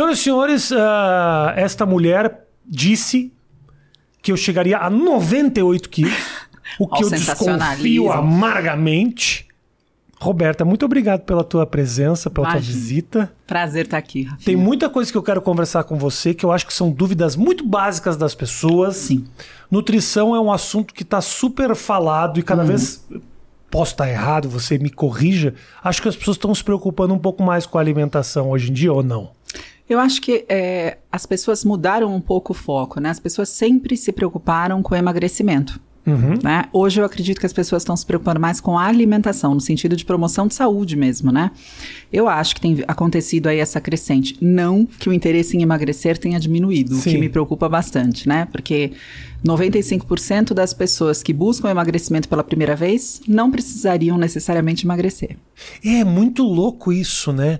Senhoras e senhores, uh, esta mulher disse que eu chegaria a 98 quilos, o que eu desconfio amargamente. Roberta, muito obrigado pela tua presença, pela tua Imagina. visita. Prazer estar aqui, Rafinha. Tem muita coisa que eu quero conversar com você que eu acho que são dúvidas muito básicas das pessoas. Sim. Nutrição é um assunto que está super falado e Uhum. cada vez posso estar errado, você me corrija. Acho que as pessoas estão se preocupando um pouco mais com a alimentação hoje em dia ou não? Eu acho que é, as pessoas mudaram um pouco o foco, né? As pessoas sempre se preocuparam com o emagrecimento. Uhum. Né? Hoje eu acredito que as pessoas estão se preocupando mais com a alimentação, no sentido de promoção de saúde mesmo, né? Eu acho que tem acontecido aí essa crescente. Não que o interesse em emagrecer tenha diminuído, o Sim. que me preocupa bastante, né? Porque 95% das pessoas que buscam emagrecimento pela primeira vez não precisariam necessariamente emagrecer. É muito louco isso, né?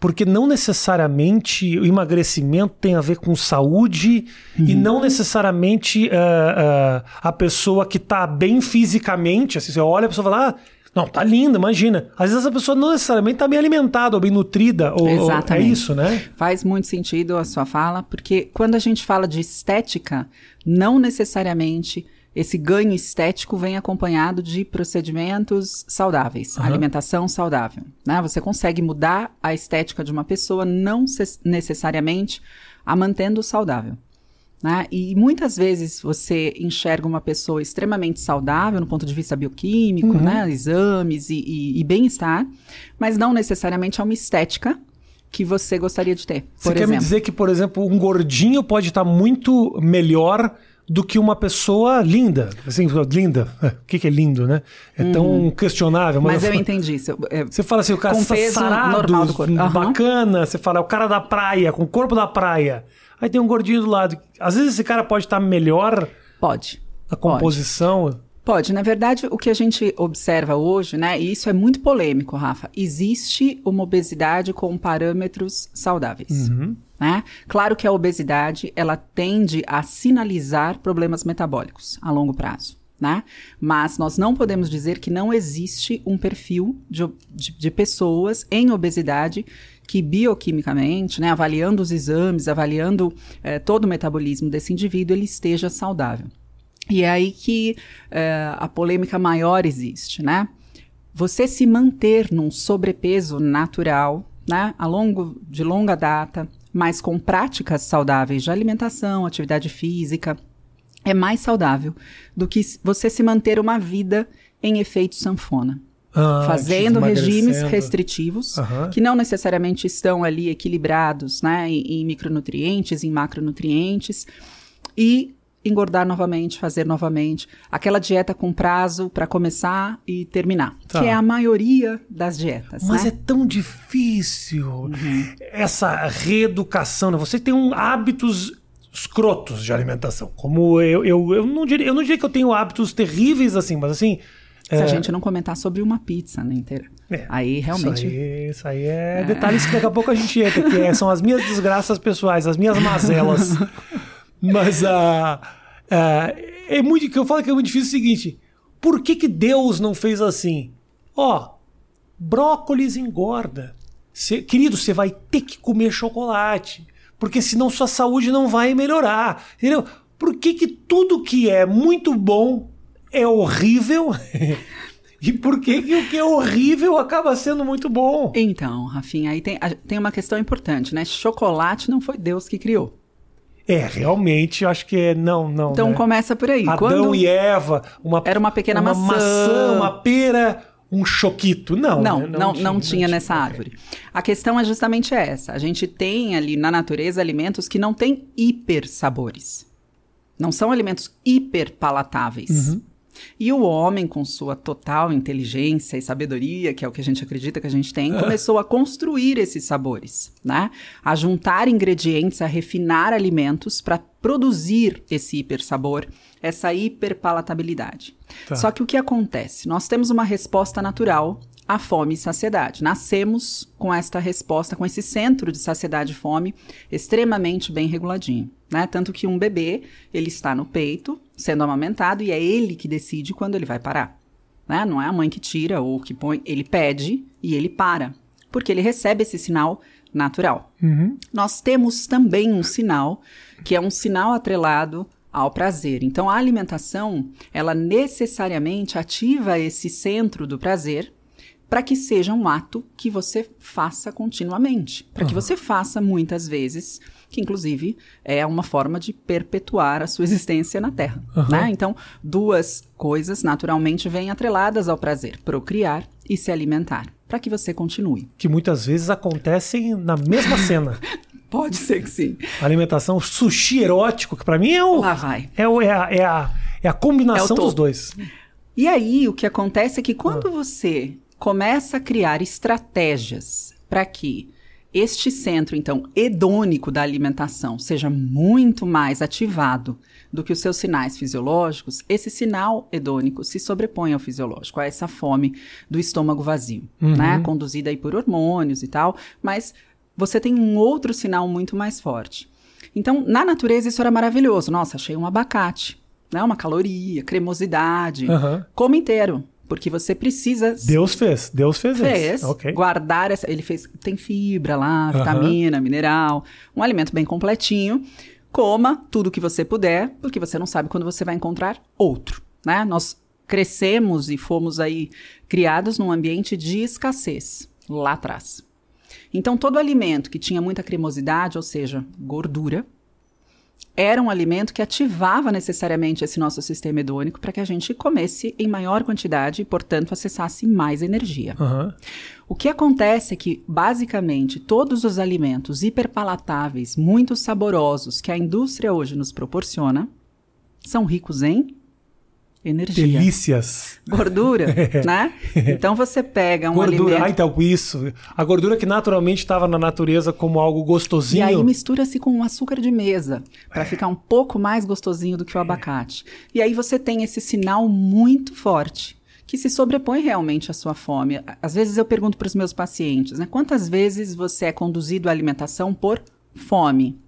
Porque não necessariamente o emagrecimento tem a ver com saúde e Uhum. não necessariamente ah, ah, a pessoa que tá bem fisicamente. Assim, você olha a pessoa e fala, ah, não, tá linda, imagina. Às vezes a pessoa não necessariamente tá bem alimentada ou bem nutrida. Ou, ou- é Exatamente. isso, né? Faz muito sentido a sua fala, porque quando a gente fala de estética, não necessariamente esse ganho estético vem acompanhado de procedimentos saudáveis, Aham. alimentação saudável. Né? Você consegue mudar a estética de uma pessoa, não ces- necessariamente a mantendo saudável. Né? E muitas vezes você enxerga uma pessoa extremamente saudável no ponto de vista bioquímico, Uhum. né? exames e, e- e bem-estar, mas não necessariamente é uma estética que você gostaria de ter. Você por quer me exemplo. dizer que, por exemplo, um gordinho pode estar muito melhor do que uma pessoa linda? Assim, linda. O que, que é lindo, né? É tão questionável. Mas eu falo- entendi isso. É, Você fala assim, o cara Com peso sarado, normal do corpo. Aham. bacana. Você fala, é o cara da praia, com o corpo da praia. Aí tem um gordinho do lado. Às vezes esse cara pode estar melhor Pode. na composição. Pode. Na verdade, o que a gente observa hoje, né, e isso é muito polêmico, Rafa, existe uma obesidade com parâmetros saudáveis. Uhum. Né? Claro que a obesidade ela tende a sinalizar problemas metabólicos a longo prazo. Né? Mas nós não podemos dizer que não existe um perfil de, de- de pessoas em obesidade que bioquimicamente, né, avaliando os exames, avaliando eh, todo o metabolismo desse indivíduo, ele esteja saudável. E é aí que eh, a polêmica maior existe, né? Você se manter num sobrepeso natural, né, a longo, de longa data, mas com práticas saudáveis de alimentação, atividade física, é mais saudável do que você se manter uma vida em efeito sanfona. Ah, fazendo regimes restritivos, Aham. que não necessariamente estão ali equilibrados né, em, em micronutrientes, em macronutrientes, e engordar novamente, fazer novamente. Aquela dieta com prazo para começar e terminar, Tá. que é a maioria das dietas. Mas né? é tão difícil Uhum. essa reeducação. Né? Você tem um hábitos escrotos de alimentação. Como eu, eu, eu, não diria, eu não diria que eu tenho hábitos terríveis assim, mas assim. Se a gente não comentar sobre uma pizza né, inteira. É, aí realmente. Isso aí, isso aí é, detalhes que daqui a pouco a gente entra, que é- são as minhas desgraças pessoais, as minhas mazelas. Mas ah, ah, é muito que eu falo que é muito difícil é o seguinte: por que, que Deus não fez assim? Ó, brócolis engorda. Cê- querido, você vai ter que comer chocolate, porque senão sua saúde não vai melhorar. Entendeu? Por que, que tudo que é muito bom é horrível? e por que, que o que é horrível acaba sendo muito bom? Então, Rafinha, aí tem, a- tem uma questão importante, né? Chocolate não foi Deus que criou. É, realmente, acho que é. Não, não. Então né? começa por aí. Adão Quando... e Eva, uma, Era uma pequena uma maçã. uma pera, um choquito. Não, Não, né? não, não, tinha, nessa Ok. árvore. A questão é justamente essa. A gente tem ali na natureza alimentos que não têm hiper sabores. Não são alimentos hiper palatáveis. Uhum. E o homem, com sua total inteligência e sabedoria, que é o que a gente acredita que a gente tem, começou a construir esses sabores, né? A juntar ingredientes, a refinar alimentos para produzir esse hiper sabor, essa hiperpalatabilidade. Tá. Só que o que acontece? Nós temos uma resposta natural à fome e saciedade. Nascemos com esta resposta, com esse centro de saciedade e fome extremamente bem reguladinho, né? Tanto que um bebê, ele está no peito, sendo amamentado, e é ele que decide quando ele vai parar. Né? Não é a mãe que tira ou que põe, ele pede e ele para. Porque ele recebe esse sinal natural. Uhum. Nós temos também um sinal, que é um sinal atrelado ao prazer. Então, a alimentação, ela necessariamente ativa esse centro do prazer para que seja um ato que você faça continuamente, para que você faça muitas vezes, que inclusive é uma forma de perpetuar a sua existência na Terra. Uhum. Né? Então, duas coisas naturalmente vêm atreladas ao prazer: procriar e se alimentar, para que você continue. Que muitas vezes acontecem na mesma cena. Pode ser que sim. Alimentação, sushi erótico, que pra mim é o. Lá vai. É, o, é, a, é, a, é a combinação É dos dois. E aí, o que acontece é que quando você começa a criar estratégias para que este centro, então, hedônico da alimentação seja muito mais ativado do que os seus sinais fisiológicos, esse sinal hedônico se sobrepõe ao fisiológico, a essa fome do estômago vazio, né? Conduzida aí por hormônios e tal, mas você tem um outro sinal muito mais forte. Então, na natureza, isso era maravilhoso. Nossa, achei um abacate, né? Uma caloria, cremosidade. Aham. Coma inteiro, porque você precisa Deus fez. Deus fez, fez isso. Ok. guardar essa. Ele fez. Tem fibra lá, vitamina, mineral, um alimento bem completinho. Coma tudo que você puder, porque você não sabe quando você vai encontrar outro, né? Nós crescemos e fomos aí criados num ambiente de escassez lá atrás. Então todo alimento que tinha muita cremosidade, ou seja, gordura, era um alimento que ativava necessariamente esse nosso sistema hedônico para que a gente comesse em maior quantidade e, portanto, acessasse mais energia. Aham. O que acontece é que, basicamente, todos os alimentos hiperpalatáveis, muito saborosos que a indústria hoje nos proporciona, são ricos em energia. Delícias. Gordura, né? Então você pega um gordura. Ah, alimento. então, isso. A gordura que naturalmente estava na natureza como algo E gostosinho. aí mistura-se com um açúcar de mesa, É. para ficar um pouco mais gostosinho do que o abacate. E aí você tem esse sinal muito forte, que se sobrepõe realmente à sua fome. Às vezes eu pergunto para os meus pacientes, né? Quantas vezes você é conduzido à alimentação por fome?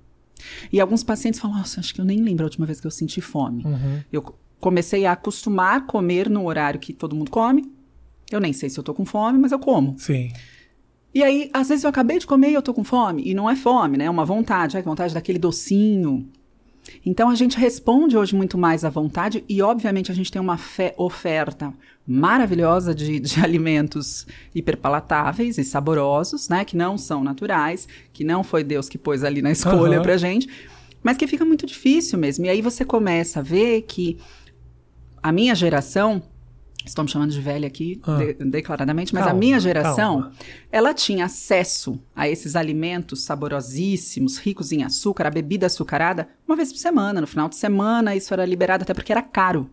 E alguns pacientes falam, nossa, acho que eu nem lembro a última vez que eu senti fome. Uhum. Eu comecei a acostumar a comer no horário que todo mundo come. Eu nem sei se eu tô com fome, mas eu como. Sim. E aí, às vezes eu acabei de comer e eu tô com fome. E não é fome, né? É uma vontade. É vontade daquele docinho. Então a gente responde hoje muito mais à vontade e, obviamente, a gente tem uma fe- oferta maravilhosa de, de alimentos hiperpalatáveis e saborosos, né? Que não são naturais, que não foi Deus que pôs ali na escolha Aham. pra gente, mas que fica muito difícil mesmo. E aí você começa a ver que a minha geração, estou me chamando de velha aqui Ah. de- declaradamente, mas Calma, a minha geração, calma. ela tinha acesso a esses alimentos saborosíssimos, ricos em açúcar, a bebida açucarada, uma vez por semana. No final de semana, isso era liberado até porque era caro.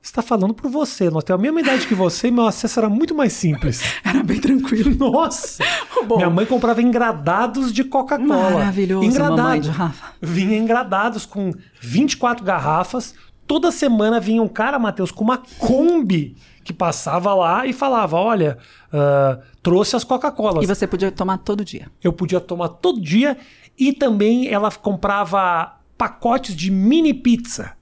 Você está falando por você. Nós temos a mesma idade que você e meu acesso era muito mais simples. Era bem tranquilo. Nossa! Bom. Minha mãe comprava engradados de Coca-Cola. Maravilhoso, Engradado. mamãe de Rafa. Vinha engradados com 24 garrafas. Toda semana vinha um cara, Matheus, com uma Kombi que passava lá e falava: Olha, ah, trouxe as Coca-Colas. E você podia tomar todo dia. Eu podia tomar todo dia. E também ela comprava pacotes de mini pizza.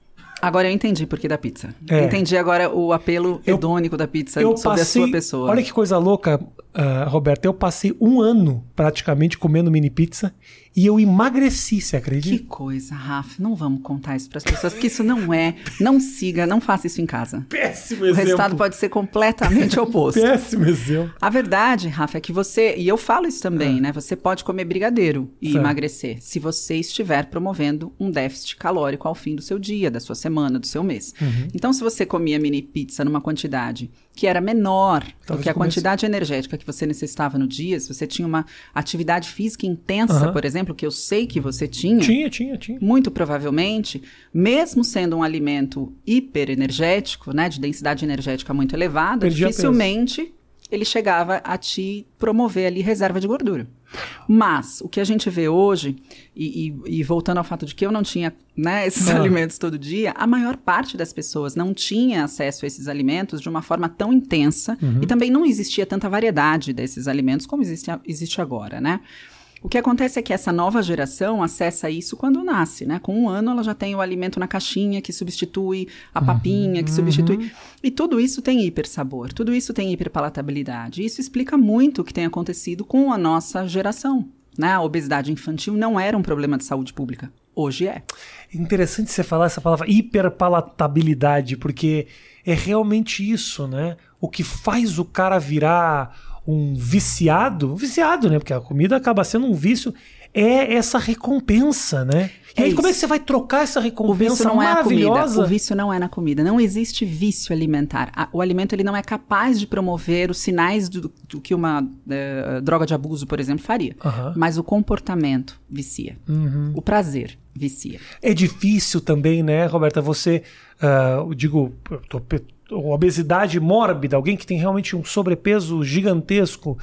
Agora eu entendi por que da pizza. É. Entendi agora o apelo Eu- hedônico da pizza Eu sobre passei, a sua pessoa. Olha que coisa louca, ah, Roberto. Eu passei um ano praticamente comendo mini pizza e eu emagreci, você Que acredita? coisa, Rafa. Não vamos contar isso para as pessoas, porque isso não é. Não siga, não faça isso em casa. Péssimo O exemplo. resultado pode ser completamente oposto. Péssimo exemplo. A verdade, Rafa, é que você, e eu falo isso também, né? Você pode comer brigadeiro e Certo. emagrecer se você estiver promovendo um déficit calórico ao fim do seu dia, da sua semana, do seu mês. Uhum. Então, se você comia mini pizza numa quantidade que era menor do Talvez que a quantidade energética que você necessitava no dia, se você tinha uma atividade física intensa, Aham. por exemplo, que eu sei que você tinha, Tinha, tinha, tinha. muito provavelmente, mesmo sendo um alimento hiperenergético, né, de densidade energética muito elevada, Perdia dificilmente ele chegava a te promover ali reserva de gordura. Mas o que a gente vê hoje, e, e- e voltando ao fato de que eu não tinha né, esses Ah. alimentos todo dia, a maior parte das pessoas não tinha acesso a esses alimentos de uma forma tão intensa Uhum. e também não existia tanta variedade desses alimentos como existe, existe agora, né? O que acontece é que essa nova geração acessa isso quando nasce, né? Com um ano ela já tem o alimento na caixinha que substitui a papinha, que substitui. E tudo isso tem hipersabor, tudo isso tem hiperpalatabilidade. Isso explica muito o que tem acontecido com a nossa geração. Né? A obesidade infantil não era um problema de saúde pública. Hoje é. Interessante você falar essa palavra hiperpalatabilidade, porque é realmente isso, né? O que faz o cara virar um viciado, viciado, né? Porque a comida acaba sendo um vício, é essa recompensa, né? E É aí, como é que isso. você vai trocar essa O recompensa não é a comida. maravilhosa? O vício não é na comida. Não existe vício alimentar. A- O alimento ele não é capaz de promover os sinais do, do que uma eh, droga de abuso, por exemplo, faria. Mas o comportamento vicia. Uhum. O prazer vicia. É difícil também, né, Roberta? Você, eu digo, eu tô obesidade mórbida, alguém que tem realmente um sobrepeso gigantesco,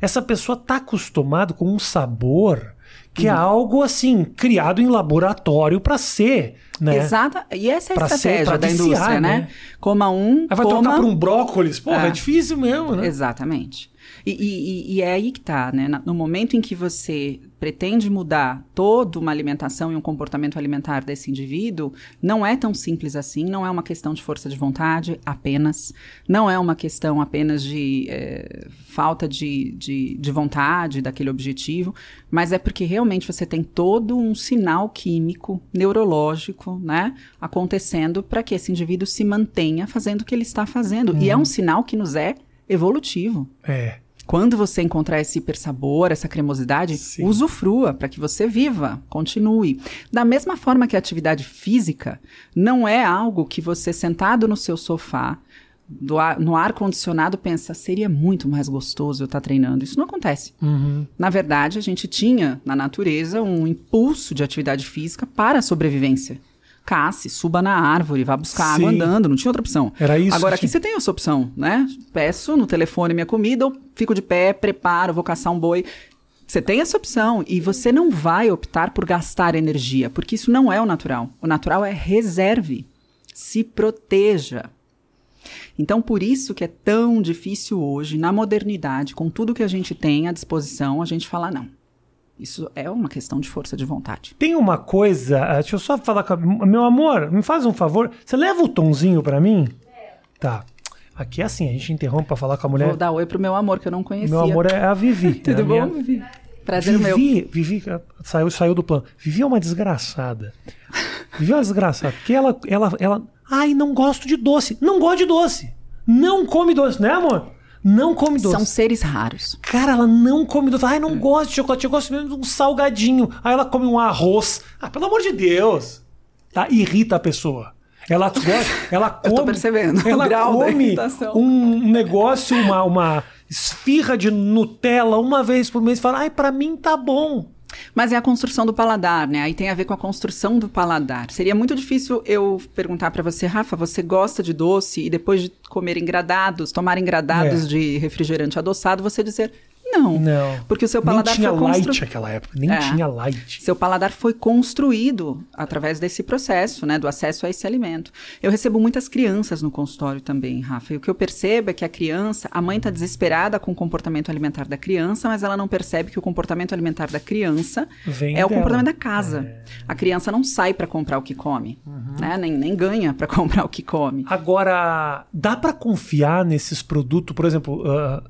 essa pessoa tá acostumado com um sabor que Uhum. é algo assim criado em laboratório para ser, né? Exata. E essa é a Pra ser- estratégia pra da viciar, indústria, né? né? Coma um, Aí vai coma... trocar por um brócolis, porra, é, É. difícil mesmo, né? Exatamente. E, e- e- é aí que tá, né? No momento em que você pretende mudar toda uma alimentação e um comportamento alimentar desse indivíduo, não é tão simples assim, não é uma questão de força de vontade apenas, não é uma questão apenas de eh, falta de, de, de vontade daquele objetivo, mas é porque realmente você tem todo um sinal químico, neurológico, né, acontecendo para que esse indivíduo se mantenha fazendo o que ele está fazendo. E é um sinal que nos é evolutivo. É. Quando você encontrar esse hipersabor, essa cremosidade, Sim. usufrua para que você viva, continue. Da mesma forma que a atividade física não é algo que você sentado no seu sofá, do ar- no ar condicionado, pensa, seria muito mais gostoso eu estar treinando. Isso não acontece. Uhum. Na verdade, a gente tinha na natureza um impulso de atividade física para a sobrevivência. Casse, suba na árvore, vá buscar água Sim. andando, não tinha outra opção. Era isso Agora que aqui você tem essa opção, né? Peço no telefone minha comida, eu fico de pé, preparo, vou caçar um boi. Você tem essa opção e você não vai optar por gastar energia, porque isso não é o natural. O natural é reserve, se proteja. Então, por isso que é tão difícil hoje, na modernidade, com tudo que a gente tem à disposição, a gente falar não. Isso é uma questão de força de vontade. Tem uma coisa, ah, deixa eu só falar com a, meu amor, me faz um favor, você leva o tonzinho pra mim? Tá. Aqui é assim, a gente interrompe pra falar com a mulher. Vou dar oi pro meu amor, que eu não conhecia. Meu amor é a Vivi. Tudo é a bom, minha- Vivi? Prazer meu. Vivi, Vivi ah, saiu, saiu do plano. Vivi é uma desgraçada. Vivi é uma desgraçada. Porque ela, ela, ela. Ai, não gosto de doce. Não gosto de doce. Não come doce, né, amor? Não come doce. São seres raros. Cara, ela não come doce. Ai, não gosto de chocolate. Eu gosto mesmo de um salgadinho. Aí ela come um arroz. Ah, pelo amor de Deus. Tá? Irrita a pessoa. Ela gosta, ela come. Eu tô percebendo Ela come um negócio, uma, uma esfirra de Nutella uma vez por mês e fala: ai, pra mim tá bom. Mas é a construção do paladar, né? Aí tem a ver com a construção do paladar. Seria muito difícil eu perguntar pra você, Rafa, você gosta de doce e depois de comer engradados, tomar engradados É. de refrigerante adoçado, você dizer não. Não. Porque o seu Nem paladar tinha foi light construído. naquela época. Nem É. tinha light. Seu paladar foi construído através desse processo, né, do acesso a esse alimento. Eu recebo muitas crianças no consultório também, Rafa. E o que eu percebo é que a criança, a mãe está desesperada com o comportamento alimentar da criança, mas ela não percebe que o comportamento alimentar da criança Vem é o dela. comportamento da casa. A criança não sai para comprar o que come, né? Nem, nem ganha para comprar o que come. Agora, dá pra confiar nesses produtos? Por exemplo, ah,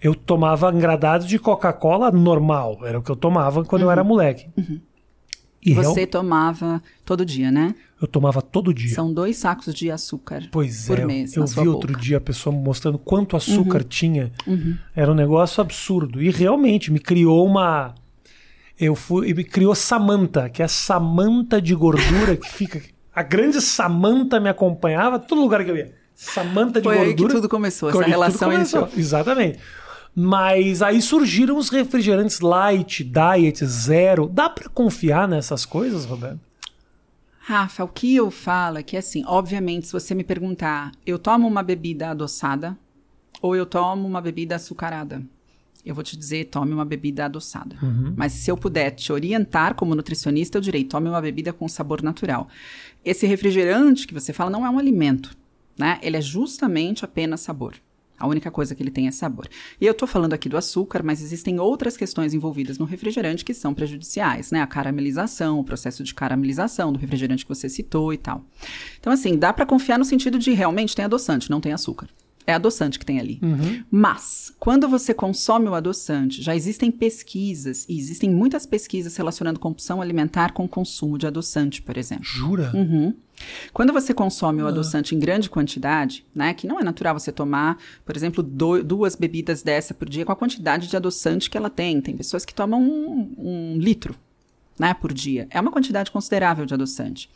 eu tomava engradado de Coca-Cola normal. Era o que eu tomava quando eu era moleque. E real- Você tomava todo dia, né? eu tomava todo dia. São dois sacos de açúcar Pois por é, mês eu na vi sua outro boca. dia a pessoa mostrando quanto açúcar tinha. Uhum. Era um negócio absurdo. E realmente me criou uma. Eu fui. Me criou Samanta, que é a Samanta de gordura que fica. A grande Samanta me acompanhava a todo lugar que eu ia. Samanta de Foi aí que gordura. tudo começou, Foi essa aí que tudo relação começou. Exatamente. Mas aí surgiram os refrigerantes light, diet, zero. Dá pra confiar nessas coisas, Roberto? Rafa, o que eu falo é que, assim, obviamente, se você me perguntar, eu tomo uma bebida adoçada ou eu tomo uma bebida açucarada? Eu vou te dizer, tome uma bebida adoçada. Mas se eu puder te orientar como nutricionista, eu direi, tome uma bebida com sabor natural. Esse refrigerante que você fala não é um alimento, né? Ele é justamente apenas sabor. A única coisa que ele tem é sabor. E eu tô falando aqui do açúcar, mas existem outras questões envolvidas no refrigerante que são prejudiciais, né? A caramelização, o processo de caramelização do refrigerante que você citou e tal. Então, assim, dá para confiar no sentido de realmente tem adoçante, não tem açúcar. É adoçante que tem ali. Uhum. Mas, quando você consome o adoçante, já existem pesquisas, e existem muitas pesquisas relacionando compulsão alimentar com consumo de adoçante, por exemplo. Jura? Uhum. Quando você consome o Ah. adoçante em grande quantidade, né, que não é natural você tomar, por exemplo, do- duas bebidas dessa por dia com a quantidade de adoçante que ela tem. Tem pessoas que tomam um, um litro né, por dia. É uma quantidade considerável de adoçante.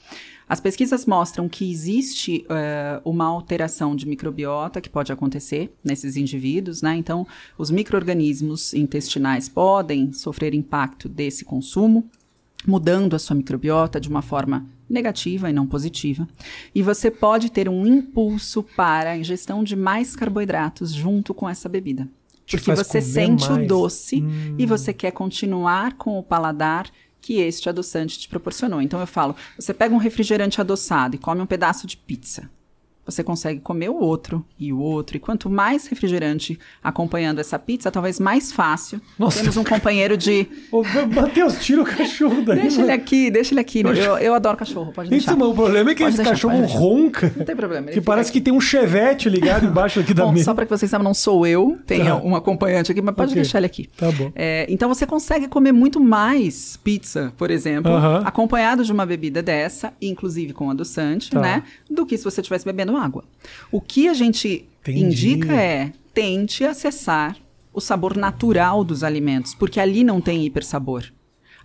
As pesquisas mostram que existe eh, uma alteração de microbiota que pode acontecer nesses indivíduos, né? Então, os micro-organismos intestinais podem sofrer impacto desse consumo mudando a sua microbiota de uma forma negativa e não positiva. E você pode ter um impulso para a ingestão de mais carboidratos junto com essa bebida. Porque você sente mais. o doce Hum. e você quer continuar com o paladar que este adoçante te proporcionou. Então eu falo, você pega um refrigerante adoçado e come um pedaço de pizza. Você consegue comer o outro e o outro. E quanto mais refrigerante acompanhando essa pizza, talvez mais fácil. Nossa. Temos um companheiro de Ô, Matheus, tira o cachorro daí. Deixa ele mano. aqui, deixa ele aqui. Eu, eu adoro cachorro, pode deixar. Isso, mas o problema é que Pode esse deixar, cachorro ronca. Não tem problema. ele Que parece aqui. que tem um chevette ligado embaixo aqui da Bom, mesa. só para que vocês saibam, não sou eu, tem Tá. um acompanhante aqui, mas pode Ok. deixar ele aqui. Tá bom. É, então você consegue comer muito mais pizza, por exemplo, Aham. acompanhado de uma bebida dessa, inclusive com adoçante, Tá. né? Do que se você estivesse bebendo água. O que a gente Entendi. indica é tente acessar o sabor natural dos alimentos, porque ali não tem hipersabor.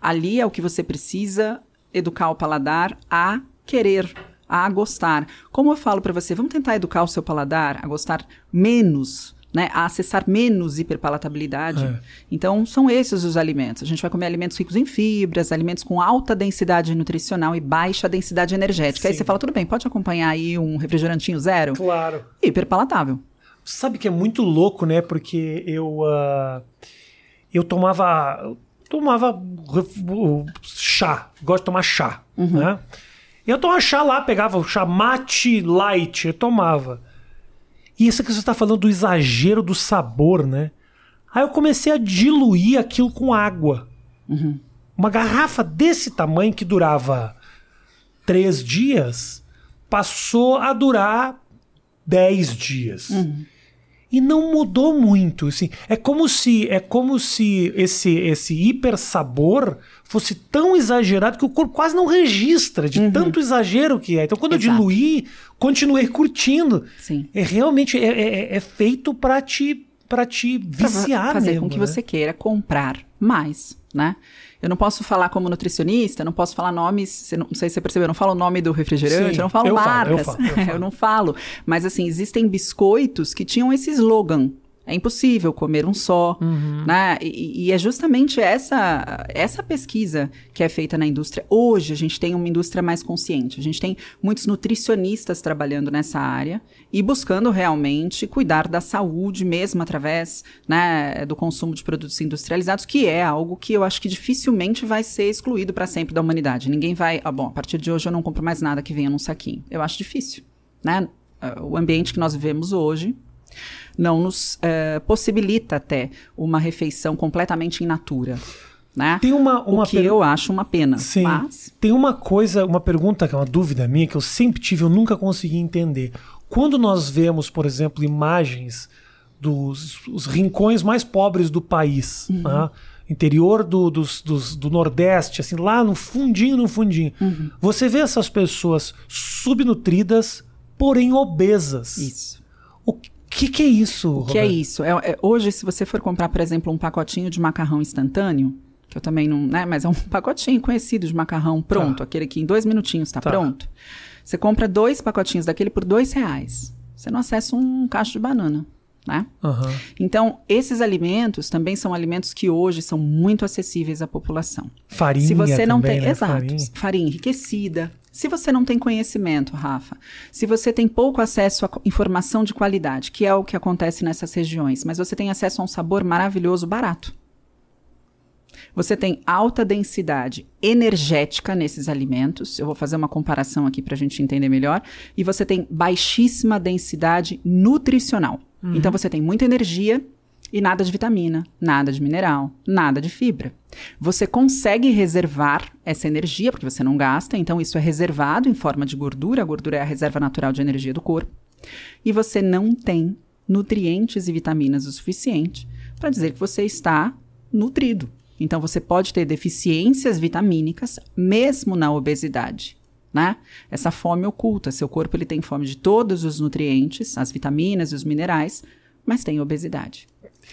Ali é o que você precisa educar o paladar a querer, a gostar. Como eu falo para você, vamos tentar educar o seu paladar a gostar menos, né, a acessar menos hiperpalatabilidade. É. Então, são esses os alimentos. A gente vai comer alimentos ricos em fibras, alimentos com alta densidade nutricional e baixa densidade energética. Aí Sim. você fala, tudo bem, pode acompanhar aí um refrigerantinho zero? Claro. Hiperpalatável. Sabe que é muito louco, né? Porque eu ah, eu tomava eu tomava chá, gosto de tomar chá, né? Eu tomava chá lá, pegava o chá mate light, eu tomava. E isso que você está falando do exagero do sabor, né? Aí eu comecei a diluir aquilo com água. Uma garrafa desse tamanho que durava três dias passou a durar dez dias. E não mudou muito, assim. É como se é como se esse esse hiper sabor fosse tão exagerado que o corpo quase não registra de tanto exagero que é. Então quando Exato. eu diluí, continuei curtindo. Sim. É realmente é, é- é feito para te para te Pra viciar fazer mesmo, com que né? você queira comprar mais, né? Eu não posso falar como nutricionista, não posso falar nomes, não, não sei se você percebeu, eu não falo o nome do refrigerante, Sim, eu não falo eu falo, eu marcas, falo, eu falo. não falo. Mas assim, existem biscoitos que tinham esse slogan. É impossível comer um só, Uhum. né? E, e é justamente essa essa pesquisa que é feita na indústria. Hoje a gente tem uma indústria mais consciente. A gente tem muitos nutricionistas trabalhando nessa área e buscando realmente cuidar da saúde mesmo através né, do consumo de produtos industrializados, que é algo que eu acho que dificilmente vai ser excluído para sempre da humanidade. Ninguém vai, ah, bom, a partir de hoje eu não compro mais nada que venha num saquinho. Eu acho difícil, né? Ah, O ambiente que nós vivemos hoje não nos eh, possibilita até uma refeição completamente in natura, né? Tem uma uma o que per- eu acho uma pena. Sim. Mas Tem uma coisa, uma pergunta que é uma dúvida minha que eu sempre tive, eu nunca consegui entender. Quando nós vemos, por exemplo, imagens dos os rincões mais pobres do país, né? interior do, dos- dos- do Nordeste, assim, lá no fundinho, no fundinho, você vê essas pessoas subnutridas, porém obesas. isso. O que, que é isso? O que é isso? É- é- hoje, se você for comprar, por exemplo, um pacotinho de macarrão instantâneo, que eu também não, né? Mas é um pacotinho conhecido de macarrão pronto, Tá. aquele que em dois minutinhos está Tá. pronto. Você compra dois pacotinhos daquele por dois reais. Você não acessa um cacho de banana, né? Aham. Então, esses alimentos também são alimentos que hoje são muito acessíveis à população. Farinha Se você não também, tem. né? Exato. Farinha. Farinha. enriquecida. Se você não tem conhecimento, Rafa, se você tem pouco acesso a co- informação de qualidade, que é o que acontece nessas regiões, mas você tem acesso a um sabor maravilhoso barato. Você tem alta densidade energética nesses alimentos. Eu vou fazer uma comparação aqui para a gente entender melhor. E você tem baixíssima densidade nutricional. Então você tem muita energia e nada de vitamina, nada de mineral, nada de fibra. Você consegue reservar essa energia, porque você não gasta, então isso é reservado em forma de gordura. A gordura é a reserva natural de energia do corpo. E você não tem nutrientes e vitaminas o suficiente para dizer que você está nutrido. Então, você pode ter deficiências vitamínicas mesmo na obesidade. Né? Essa fome oculta, seu corpo ele tem fome de todos os nutrientes, as vitaminas e os minerais, mas tem obesidade.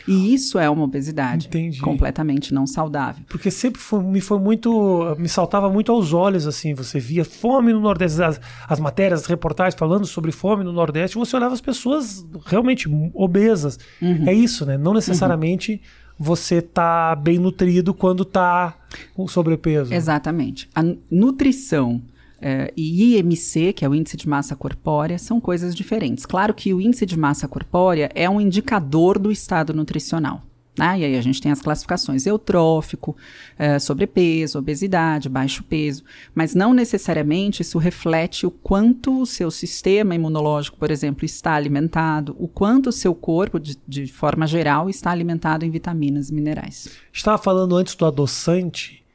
E isso é uma obesidade Entendi. completamente não saudável. Porque sempre foi- me foi muito. Me saltava muito aos olhos, assim. Você via fome no Nordeste, as, as matérias, as reportagens falando sobre fome no Nordeste, você olhava as pessoas realmente obesas. É isso, né? Não necessariamente você tá bem nutrido quando tá com sobrepeso. Exatamente. A nu- nutrição eh, e IMC, que é o índice de massa corpórea, são coisas diferentes. Claro que o índice de massa corpórea é um indicador do estado nutricional. Né? E aí a gente tem as classificações eutrófico, eh, sobrepeso, obesidade, baixo peso, mas não necessariamente isso reflete o quanto o seu sistema imunológico, por exemplo, está alimentado, o quanto o seu corpo, de, de forma geral, está alimentado em vitaminas e minerais. Estava falando antes do adoçante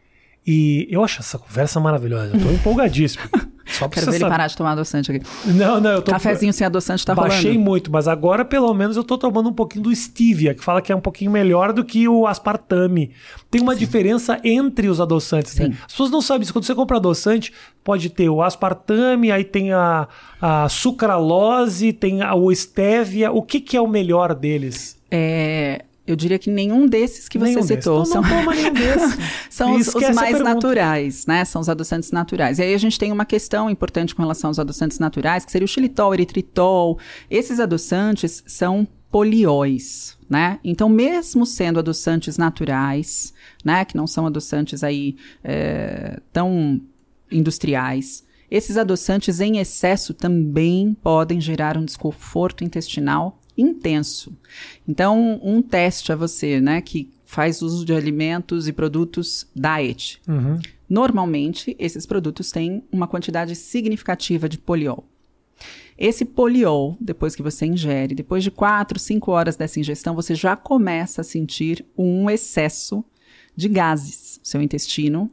e eu acho essa conversa maravilhosa. Eu tô empolgadíssimo. Só Quero ver ele saber. parar de tomar adoçante aqui. Não, não, eu tô Cafezinho sem adoçante tá Baixei rolando. muito, mas agora pelo menos eu tô tomando um pouquinho do stevia, que fala que é um pouquinho melhor do que o aspartame. Tem uma diferença entre os adoçantes, né? Sim. As pessoas não sabem isso. Quando você compra adoçante, pode ter o aspartame, aí tem a, a sucralose, tem a, o stevia. O que, que é o melhor deles? É, eu diria que nenhum desses que você Nenhum desses. citou são, não toma nenhum desses. são os, os Esquece a mais naturais, né? São os adoçantes naturais. E aí a gente tem uma questão importante com relação aos adoçantes naturais, que seria o xilitol, eritritol. Esses adoçantes são polióis, né? Então, mesmo sendo adoçantes naturais, né? Que não são adoçantes aí é, tão industriais, esses adoçantes em excesso também podem gerar um desconforto intestinal intenso. Então, um teste a você, né, que faz uso de alimentos e produtos diet. Uhum. Normalmente, esses produtos têm uma quantidade significativa de poliol. Esse poliol, depois que você ingere, depois de 4, 5 horas dessa ingestão, você já começa a sentir um excesso de gases. Seu intestino,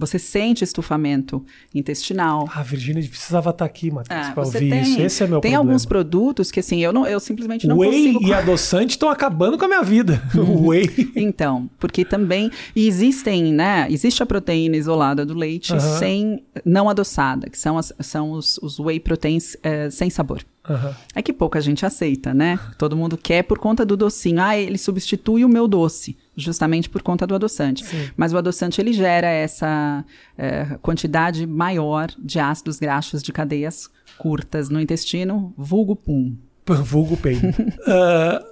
você sente estufamento intestinal. Ah, a Virgínia precisava estar aqui, Matheus, Ah, pra você ouvir tem, isso. Esse é meu tem problema. alguns produtos que assim, eu não, eu simplesmente não Whey consigo e adoçante estão acabando com a minha vida. O Whey. Então, porque também e existem, né? Existe a proteína isolada do leite sem não adoçada, que são, as- são os, os whey proteins eh, sem sabor. Aham. É que pouca gente aceita, né? Todo mundo quer por conta do docinho. Ah, ele substitui o meu doce, justamente por conta do adoçante. Mas o adoçante ele gera essa eh, quantidade maior de ácidos graxos de cadeias curtas no intestino, vulgo pum. Vulgo peido. Ah,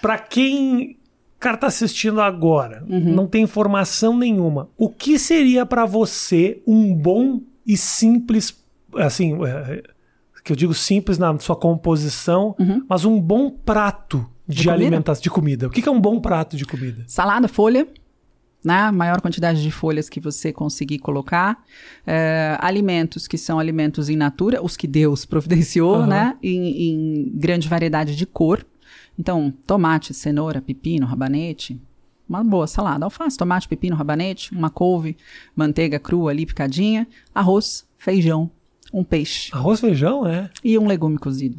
pra quem cara tá assistindo agora, Uhum. não tem informação nenhuma, o que seria pra você um bom e simples, assim, é, que eu digo simples na sua composição, mas um bom prato de, Uhum. comida? alimentação, de comida. O que que é um bom prato de comida? Salada, folha, né? Maior quantidade de folhas que você conseguir colocar. É, alimentos que são alimentos in natura, os que Deus providenciou, Aham. né? Em, em grande variedade de cor. Então, tomate, cenoura, pepino, rabanete. Uma boa salada. Alface, tomate, pepino, rabanete, uma couve, manteiga crua ali picadinha, arroz, feijão, um peixe Arroz, feijão, é? e um legume cozido.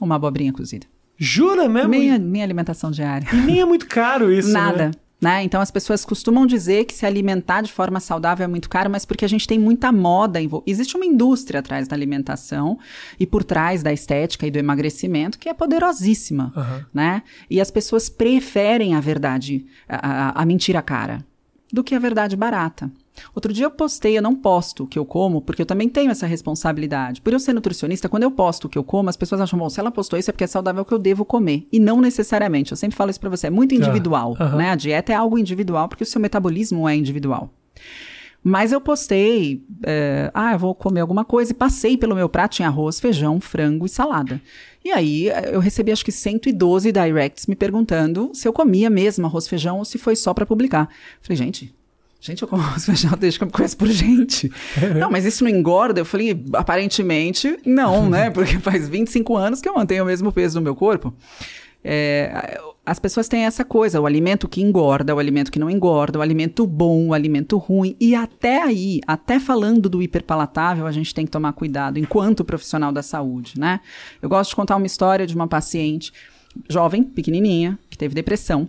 Uma abobrinha cozida. Jura mesmo? Minha, minha alimentação diária. E nem é muito caro isso, Nada. né? Né? Então as pessoas costumam dizer que se alimentar de forma saudável é muito caro, mas porque a gente tem muita moda envolvida. Existe uma indústria atrás da alimentação e por trás da estética e do emagrecimento que é poderosíssima. Aham. Né? E as pessoas preferem a verdade, a, a, a mentira cara, do que a verdade barata. Outro dia eu postei, eu não posto o que eu como, porque eu também tenho essa responsabilidade. Por eu ser nutricionista, quando eu posto o que eu como, as pessoas acham, bom, se ela postou isso é porque é saudável que eu devo comer. E não necessariamente. Eu sempre falo isso pra você, é muito individual, aham. né? A dieta é algo individual, porque o seu metabolismo é individual. Mas eu postei, é, ah, eu vou comer alguma coisa, e passei pelo meu prato, tinha arroz, feijão, frango e salada. E aí eh, eu recebi acho que 112 directs me perguntando se eu comia mesmo arroz, feijão ou se foi só pra publicar. Falei, gente, gente, eu como arroz, feijão desde que eu me conheço por gente. não, mas isso não engorda? Eu falei, aparentemente não, né? Porque faz 25 anos que eu mantenho o mesmo peso no meu corpo. É, as pessoas têm essa coisa, o alimento que engorda, o alimento que não engorda, o alimento bom, o alimento ruim, e até aí, até falando do hiperpalatável, a gente tem que tomar cuidado enquanto profissional da saúde, né? Eu gosto de contar uma história de uma paciente jovem, pequenininha, que teve depressão,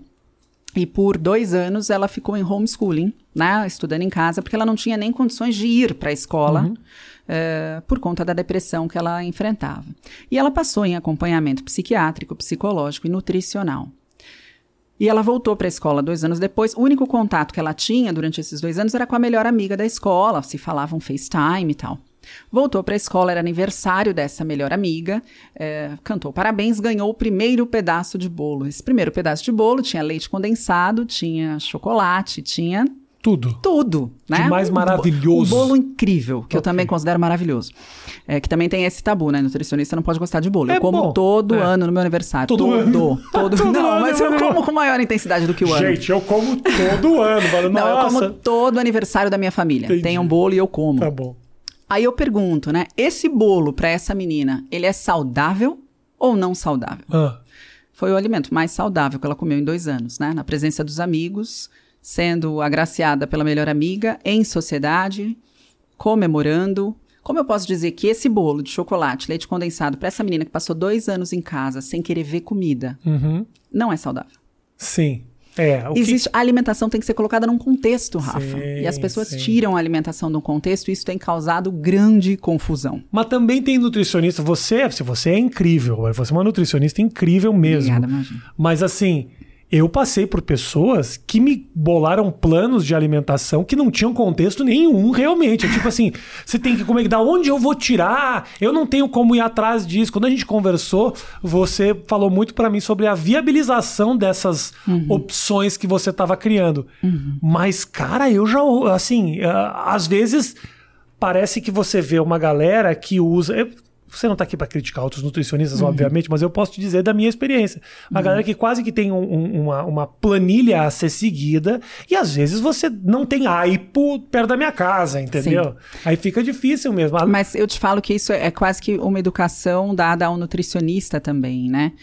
e por dois anos ela ficou em homeschooling, né, estudando em casa, porque ela não tinha nem condições de ir para a escola uhum. uh, por conta da depressão que ela enfrentava. E ela passou em acompanhamento psiquiátrico, psicológico e nutricional. E ela voltou para a escola dois anos depois. O único contato que ela tinha durante esses dois anos era com a melhor amiga da escola, se falavam FaceTime e tal. Voltou para a escola, era aniversário dessa melhor amiga, é, cantou parabéns, ganhou o primeiro pedaço de bolo. Esse primeiro pedaço de bolo tinha leite condensado, tinha chocolate, tinha tudo. Tudo, né? De mais maravilhoso. Um bolo incrível, que okay. eu também considero maravilhoso. É, que também tem esse tabu, né? Nutricionista não pode gostar de bolo. É eu como bom. todo é. ano no meu aniversário. Todo, todo ano? Todo, todo não, ano, mas eu como com maior intensidade do que o ano. Gente, eu como todo ano. Falo, não, eu como todo aniversário da minha família. Entendi. Tem um bolo e eu como. Tá bom. Aí eu pergunto, né? Esse bolo para essa menina, ele é saudável ou não saudável? Ah. Foi o alimento mais saudável que ela comeu em dois anos, né? Na presença dos amigos, sendo agraciada pela melhor amiga, em sociedade, comemorando. Como eu posso dizer que esse bolo de chocolate, leite condensado, para essa menina que passou dois anos em casa sem querer ver comida, uhum. não é saudável? Sim. É, Existe, que... A alimentação tem que ser colocada num contexto, Rafa. Sim, e as pessoas sim. tiram a alimentação de um contexto e isso tem causado grande confusão. Mas também tem nutricionista. Você, se você é incrível, você é uma nutricionista incrível mesmo. Obrigada, imagina. Mas assim, eu passei por pessoas que me bolaram planos de alimentação que não tinham contexto nenhum, realmente. É tipo assim, você tem que comer, da onde eu vou tirar? Eu não tenho como ir atrás disso. Quando a gente conversou, você falou muito para mim sobre a viabilização dessas uhum. opções que você estava criando. Uhum. Mas, cara, eu já, assim, às vezes parece que você vê uma galera que usa. Você não está aqui para criticar outros nutricionistas, uhum. obviamente, mas eu posso te dizer da minha experiência. Uma uhum. galera que quase que tem um, um, uma, uma, planilha a ser seguida e às vezes você não tem aipo perto da minha casa, entendeu? Sim. Aí fica difícil mesmo. Mas eu te falo que isso é quase que uma educação dada ao nutricionista também, né?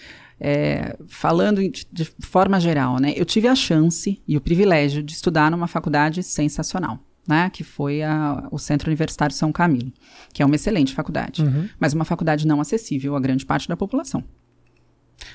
É, falando de, de forma geral, né? Eu tive a chance e o privilégio de estudar numa faculdade sensacional né, que foi a, o Centro Universitário São Camilo, que é uma excelente faculdade, uhum. mas uma faculdade não acessível a grande parte da população.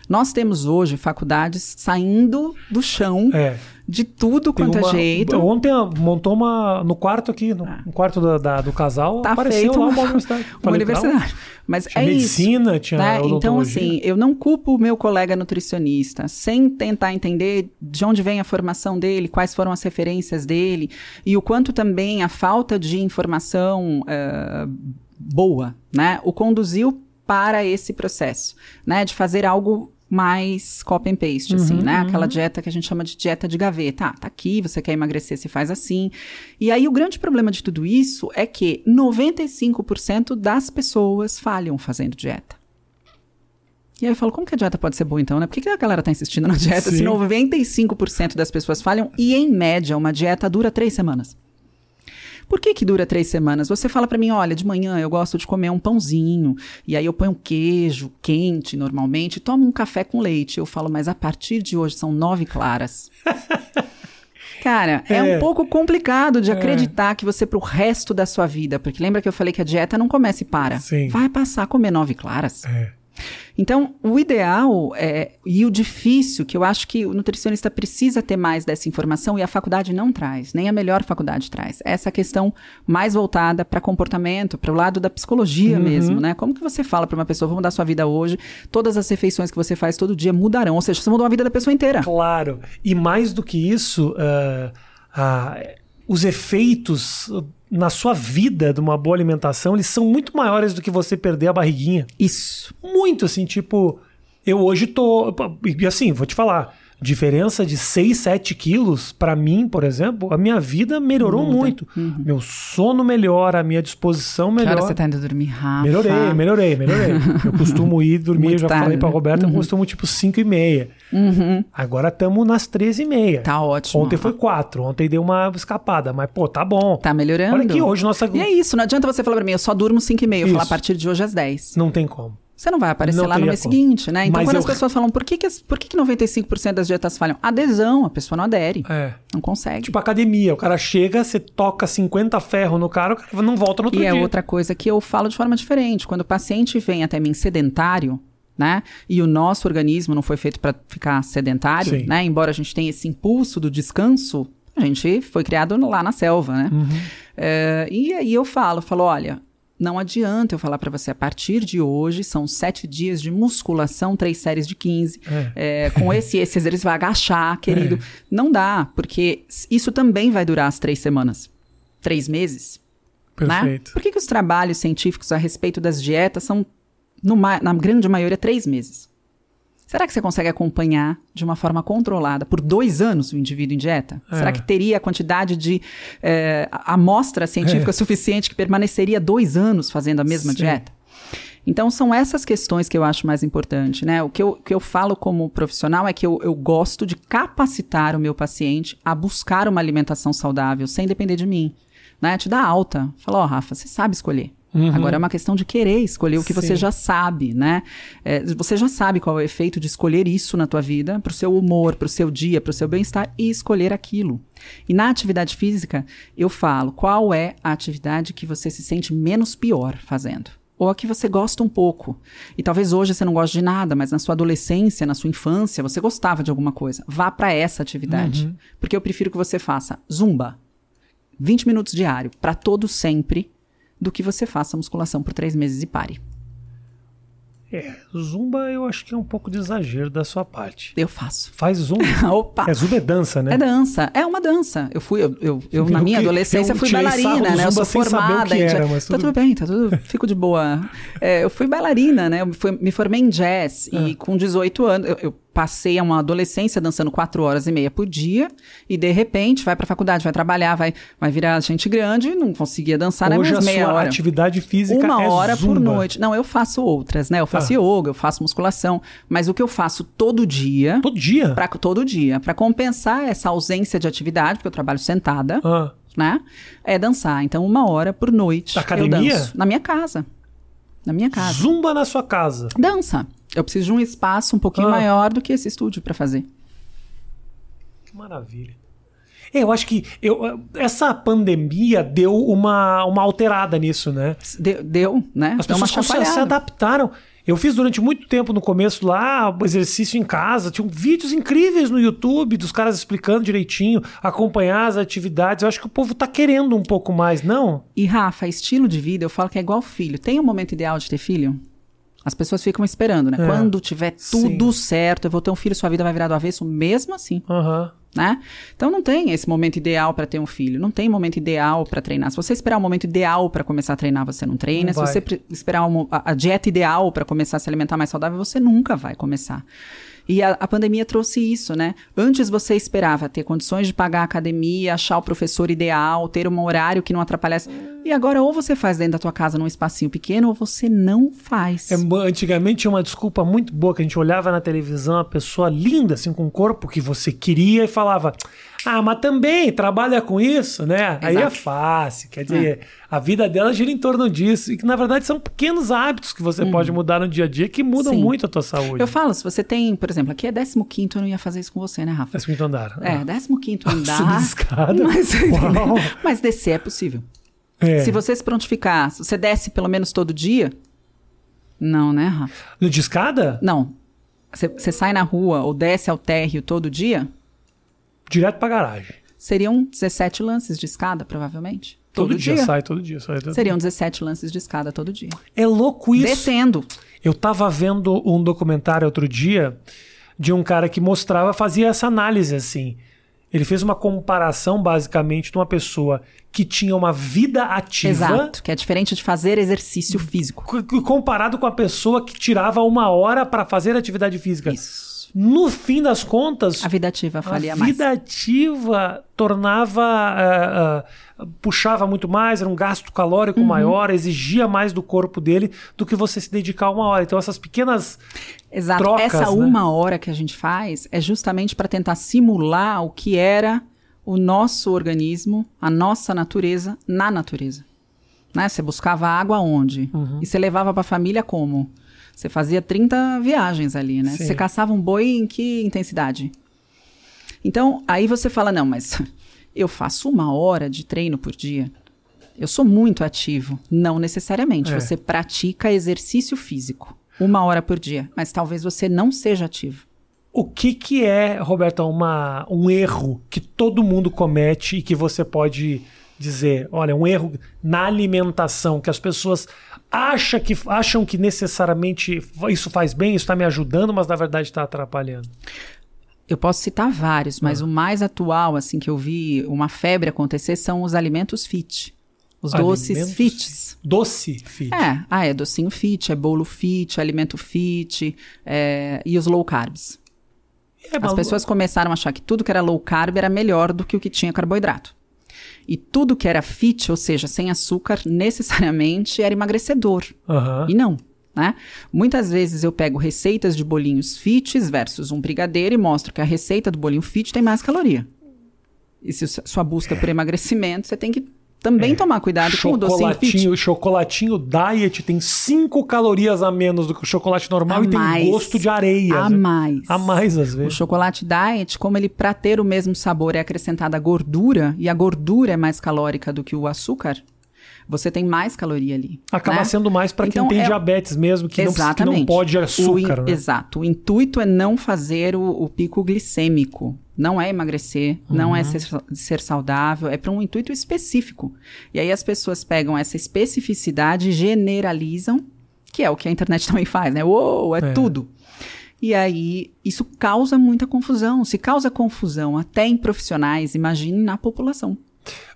Nós temos hoje faculdades saindo do chão é. de tudo quanto é jeito. Ontem montou uma no quarto aqui, no, ah. no quarto da, da, do casal, tá apareceu feito lá uma, uma universidade. uma universidade. Mas tinha é medicina, isso, tinha né? Então, assim, eu não culpo o meu colega nutricionista sem tentar entender de onde vem a formação dele, quais foram as referências dele e o quanto também a falta de informação uh, boa, né, o conduziu para esse processo, né, de fazer algo mais copy and paste, assim, uhum, assim, né? Uhum. Aquela dieta que a gente chama de dieta de gaveta. Ah, tá aqui, você quer emagrecer, se faz assim. E aí o grande problema de tudo isso é que 95% das pessoas falham fazendo dieta. E aí eu falo, como que a dieta pode ser boa então, né? Por que, que a galera tá insistindo na dieta Sim. se 95% das pessoas falham e, em média, uma dieta dura três semanas? Por que que dura três semanas? Você fala para mim, olha, de manhã eu gosto de comer um pãozinho, e aí eu ponho um queijo quente normalmente, tomo um café com leite. Eu falo, mas a partir de hoje são nove claras. Cara, é. é. um pouco complicado de é. acreditar que você pro resto da sua vida, porque lembra que eu falei que a dieta não começa e para. Sim. Vai passar a comer nove claras. É. Então, o ideal é, e o difícil, que eu acho que o nutricionista precisa ter mais dessa informação e a faculdade não traz, nem a melhor faculdade traz. Essa questão mais voltada para comportamento, para o lado da psicologia uhum. mesmo, né? Como que você fala para uma pessoa, vamos mudar sua vida hoje, todas as refeições que você faz todo dia mudarão, ou seja, você mudou a vida da pessoa inteira. Claro. E mais do que isso, uh, uh, os efeitos na sua vida de uma boa alimentação, eles são muito maiores do que você perder a barriguinha. Isso. Muito, assim, tipo, eu hoje tô. E assim, vou te falar diferença de 6, 7 quilos, para mim, por exemplo, a minha vida melhorou Muda. muito. Uhum. Meu sono melhora, a minha disposição melhora. Hora você tá indo dormir, Rafa? Melhorei, melhorei, melhorei. eu costumo ir dormir, já tarde. falei pra Roberta, uhum. eu costumo tipo 5 e meia. Uhum. Agora estamos nas 13 e meia. Tá ótimo. Ontem foi 4, ontem deu uma escapada, mas pô, tá bom. Tá melhorando. Olha que hoje nossa... E é isso, não adianta você falar pra mim, eu só durmo 5 e meia. Eu falar a partir de hoje às 10. Não tem como. Você não vai aparecer Não lá no mês como. seguinte, né? Então, Mas quando eu- as pessoas falam, por que, que, por que, que 95% das dietas falham? Adesão, a pessoa não adere, É. não consegue. Tipo academia, o cara chega, você toca 50 ferro no cara, o cara não volta no outro E é dia. outra coisa que eu falo de forma diferente. Quando o paciente vem até mim sedentário, né? E o nosso organismo não foi feito para ficar sedentário, Sim. né? Embora a gente tenha esse impulso do descanso, a gente foi criado lá na selva, né? Uhum. É, e aí eu falo, falo, olha, não adianta eu falar para você, a partir de hoje são sete dias de musculação, três séries de 15. É, com esse, esse exercício vai agachar, querido. Não dá, porque isso também vai durar as três semanas. Três meses, né? Perfeito. Por que, que os trabalhos científicos a respeito das dietas são, no na grande maioria, três meses? Será que você consegue acompanhar de uma forma controlada por dois anos o indivíduo em dieta? É. Será que teria a quantidade de a- amostra científica É. suficiente que permaneceria dois anos fazendo a mesma Sim. dieta? Então, são essas questões que eu acho mais importante, né? O que eu, que eu falo como profissional é que eu, eu gosto de capacitar o meu paciente a buscar uma alimentação saudável sem depender de mim, né? Te dá alta. Fala, ó, Rafa, você sabe escolher. Agora é uma questão de querer escolher o que você Sim. já sabe, né? É, você já sabe qual é o efeito de escolher isso na tua vida, pro seu humor, pro seu dia, pro seu bem-estar e escolher aquilo. E na atividade física, eu falo qual é a atividade que você se sente menos pior fazendo ou a que você gosta um pouco. E talvez hoje você não goste de nada, mas na sua adolescência, na sua infância, você gostava de alguma coisa. Vá para essa atividade. Porque eu prefiro que você faça zumba, 20 minutos diário, para todo sempre, do que você faça musculação por três meses e pare. É, zumba eu acho que é um pouco de exagero da sua parte. Eu faço. Faz zumba. Opa! é, zumba é dança, né? É dança, é uma dança. Eu fui, eu, eu, eu, na minha que- adolescência eu fui bailarina, né? Eu sou formada. em era, jazz. mas tá tudo tudo bem, tá tudo. Fico de boa. É, eu fui bailarina, né? Eu fui- me formei em jazz Ah. e com 18 anos eu, eu passei uma adolescência dançando quatro horas e meia por dia e de repente vai pra faculdade, vai trabalhar, vai, vai virar gente grande, não conseguia dançar Hoje a mais meia sua hora. atividade física Uma é hora por zumba. noite. Não, eu faço outras, né? Eu faço Ah. yoga, eu faço musculação, mas o que eu faço todo dia, Todo dia? pra, todo dia, para compensar essa ausência de atividade, porque eu trabalho sentada, Ah, né? É dançar. Então, uma hora por noite. Na academia? Na minha casa. Na minha casa. zumba na sua casa. Dança. Eu preciso de um espaço um pouquinho Ah. maior do que esse estúdio para fazer. Que maravilha. É, Eu acho que eu, essa pandemia deu uma, uma alterada nisso, né? Deu, deu né? As pessoas se- se adaptaram. Eu fiz durante muito tempo no começo lá o exercício em casa. Tinham vídeos incríveis no YouTube dos caras explicando direitinho, acompanhar as atividades. Eu acho que o povo tá querendo um pouco mais, não? E Rafa, estilo de vida, eu falo que é igual filho. Tem um momento ideal de ter filho? As pessoas ficam esperando, né? É. Quando tiver tudo certo, eu vou ter um filho, sua vida vai virar do avesso, mesmo assim, Aham. né? Então não tem esse momento ideal para ter um filho, não tem momento ideal para treinar. Se você esperar o momento ideal para começar a treinar, você não treina. Não Se você esperar uma- a, a dieta ideal para começar a se alimentar mais saudável, você nunca vai começar. E a, a pandemia trouxe isso, né? Antes você esperava ter condições de pagar a academia, achar o professor ideal, ter um horário que não atrapalhasse. E agora ou você faz dentro da tua casa num espacinho pequeno ou você não faz. É, antigamente tinha uma desculpa muito boa que a gente olhava na televisão a pessoa linda, assim, com o corpo que você queria e falava: Ah, mas também trabalha com isso, né? Aí é Exato. fácil. Quer dizer, a vida dela gira em torno disso. E que na verdade são pequenos hábitos que você pode mudar no dia a dia que mudam Uhum. Sim. muito a tua saúde. Eu falo, se você tem, por exemplo, aqui é 15 eu não ia fazer isso com você, né, Rafa? Décimo quinto andar. É, 15 andar. Subir escada? Mas, mas descer é possível. É. Se você se prontificar, se você desce pelo menos todo dia. Não, né, Rafa? No de escada? Não. Você sai na rua ou desce ao térreo todo dia, Direto pra garagem. seriam 17 lances de escada, provavelmente. Todo, dia. sai, todo dia. Sai, todo... Seriam 17 lances de escada todo dia. É louco isso. Descendo. Eu tava vendo um documentário outro dia de um cara que mostrava, fazia essa análise assim. Ele fez uma comparação, basicamente, de uma pessoa que tinha uma vida ativa Exato. Que é diferente de fazer exercício físico. co- comparado com a pessoa que tirava uma hora para fazer atividade física. Isso. No fim das contas, A vida ativa falia a mais. vida ativa tornava. ah, ah, puxava muito mais, era um gasto calórico Uhum. maior, exigia mais do corpo dele do que você se dedicar uma hora. Então, essas pequenas. Exato. trocas, Essa né? uma hora que a gente faz é justamente para tentar simular o que era o nosso organismo, a nossa natureza na natureza. Né? Você buscava água onde? Uhum. E você levava para a família como? Você fazia 30 viagens ali, né? Sim. Você caçava um boi em que intensidade? Então, aí você fala, não, mas eu faço uma hora de treino por dia. Eu sou muito ativo. Não necessariamente. É. Você pratica exercício físico uma hora por dia, mas talvez você não seja ativo. O que que é, Roberta, uma, um erro que todo mundo comete e que você pode dizer, olha, um erro na alimentação que as pessoas acham que, acham que necessariamente isso faz bem, isso está me ajudando, mas na verdade está atrapalhando. Eu posso citar vários, mas Ah. o mais atual, assim, que eu vi uma febre acontecer são os alimentos fit. Os doces fits. Doce fit. É, ah, é docinho fit, é bolo fit, alimento fit, é, e os low carbs. É, As pessoas começaram a achar que tudo que era low carb era melhor do que o que tinha carboidrato. E tudo que era fit, ou seja, sem açúcar, necessariamente era emagrecedor. Aham. E não. Né? Muitas vezes eu pego receitas de bolinhos fits versus um brigadeiro e mostro que a receita do bolinho fit tem mais caloria. E se sua busca por emagrecimento, você tem que também tomar cuidado com o docinho fit. Chocolatinho, chocolatinho diet tem 5 calorias a menos do que o chocolate normal A e tem mais. gosto de areia. A mais. A mais, às O vezes. chocolate diet, como ele para ter o mesmo sabor é acrescentada gordura e a gordura é mais calórica do que o açúcar, você tem mais caloria ali. Acaba né? sendo mais para quem Então, tem é- diabetes mesmo, que não, que não pode O in- açúcar. né? Exato. O intuito é não fazer o, o pico glicêmico. Não é emagrecer, não Uhum. é ser, ser saudável, é para um intuito específico. E aí as pessoas pegam essa especificidade e generalizam, que é o que a internet também faz, né? Uou, é, É. tudo. E aí isso causa muita confusão. Se causa confusão até em profissionais, imagine na população.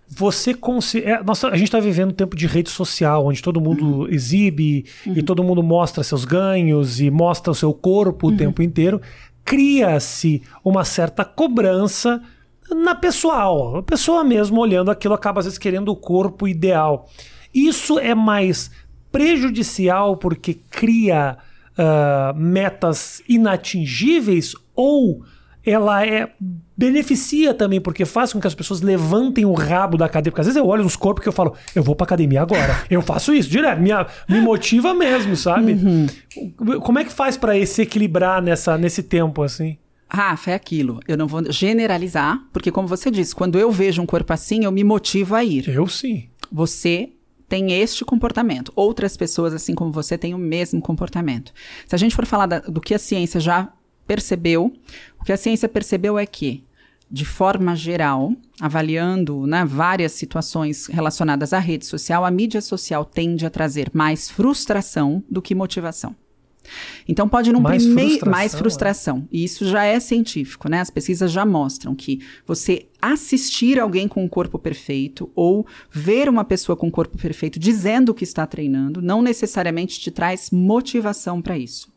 Você considera. Nossa, a gente está vivendo um tempo de rede social, onde todo mundo Uhum. exibe e todo mundo mostra seus ganhos e mostra o seu corpo Uhum. o tempo inteiro. Cria-se uma certa cobrança na pessoal. A pessoa mesmo olhando aquilo acaba às vezes querendo o corpo ideal. Isso é mais prejudicial porque cria ah, metas inatingíveis ou ela é beneficia também porque faz com que as pessoas levantem o rabo da cadeira porque às vezes eu olho nos corpos que eu falo eu vou pra academia agora eu faço isso direto minha, me motiva mesmo sabe como é que faz pra se equilibrar nessa nesse tempo assim Rafa, é aquilo. Eu não vou generalizar, porque como você disse, quando eu vejo um corpo assim, eu me motivo a ir. eu sim Você tem este comportamento. Outras pessoas, assim como você, têm o mesmo comportamento. Se a gente for falar da- do que a ciência já percebeu, o que a ciência percebeu é que, de forma geral, avaliando né, várias situações relacionadas à rede social, a mídia social tende a trazer mais frustração do que motivação. Então pode num Mais primeiro frustração, mais é. frustração. E isso já é científico, né? As pesquisas já mostram que você assistir alguém com um corpo perfeito ou ver uma pessoa com um corpo perfeito dizendo que está treinando não necessariamente te traz motivação para isso.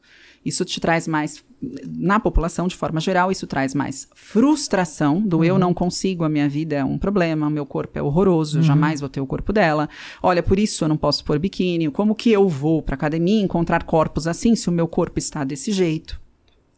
Isso te traz mais na população de forma geral, isso traz mais frustração do eu não consigo, a minha vida é um problema, meu corpo é horroroso, eu jamais vou ter o corpo dela. Olha, por isso eu não posso pôr biquíni. Como que eu vou para academia encontrar corpos assim se o meu corpo está desse jeito?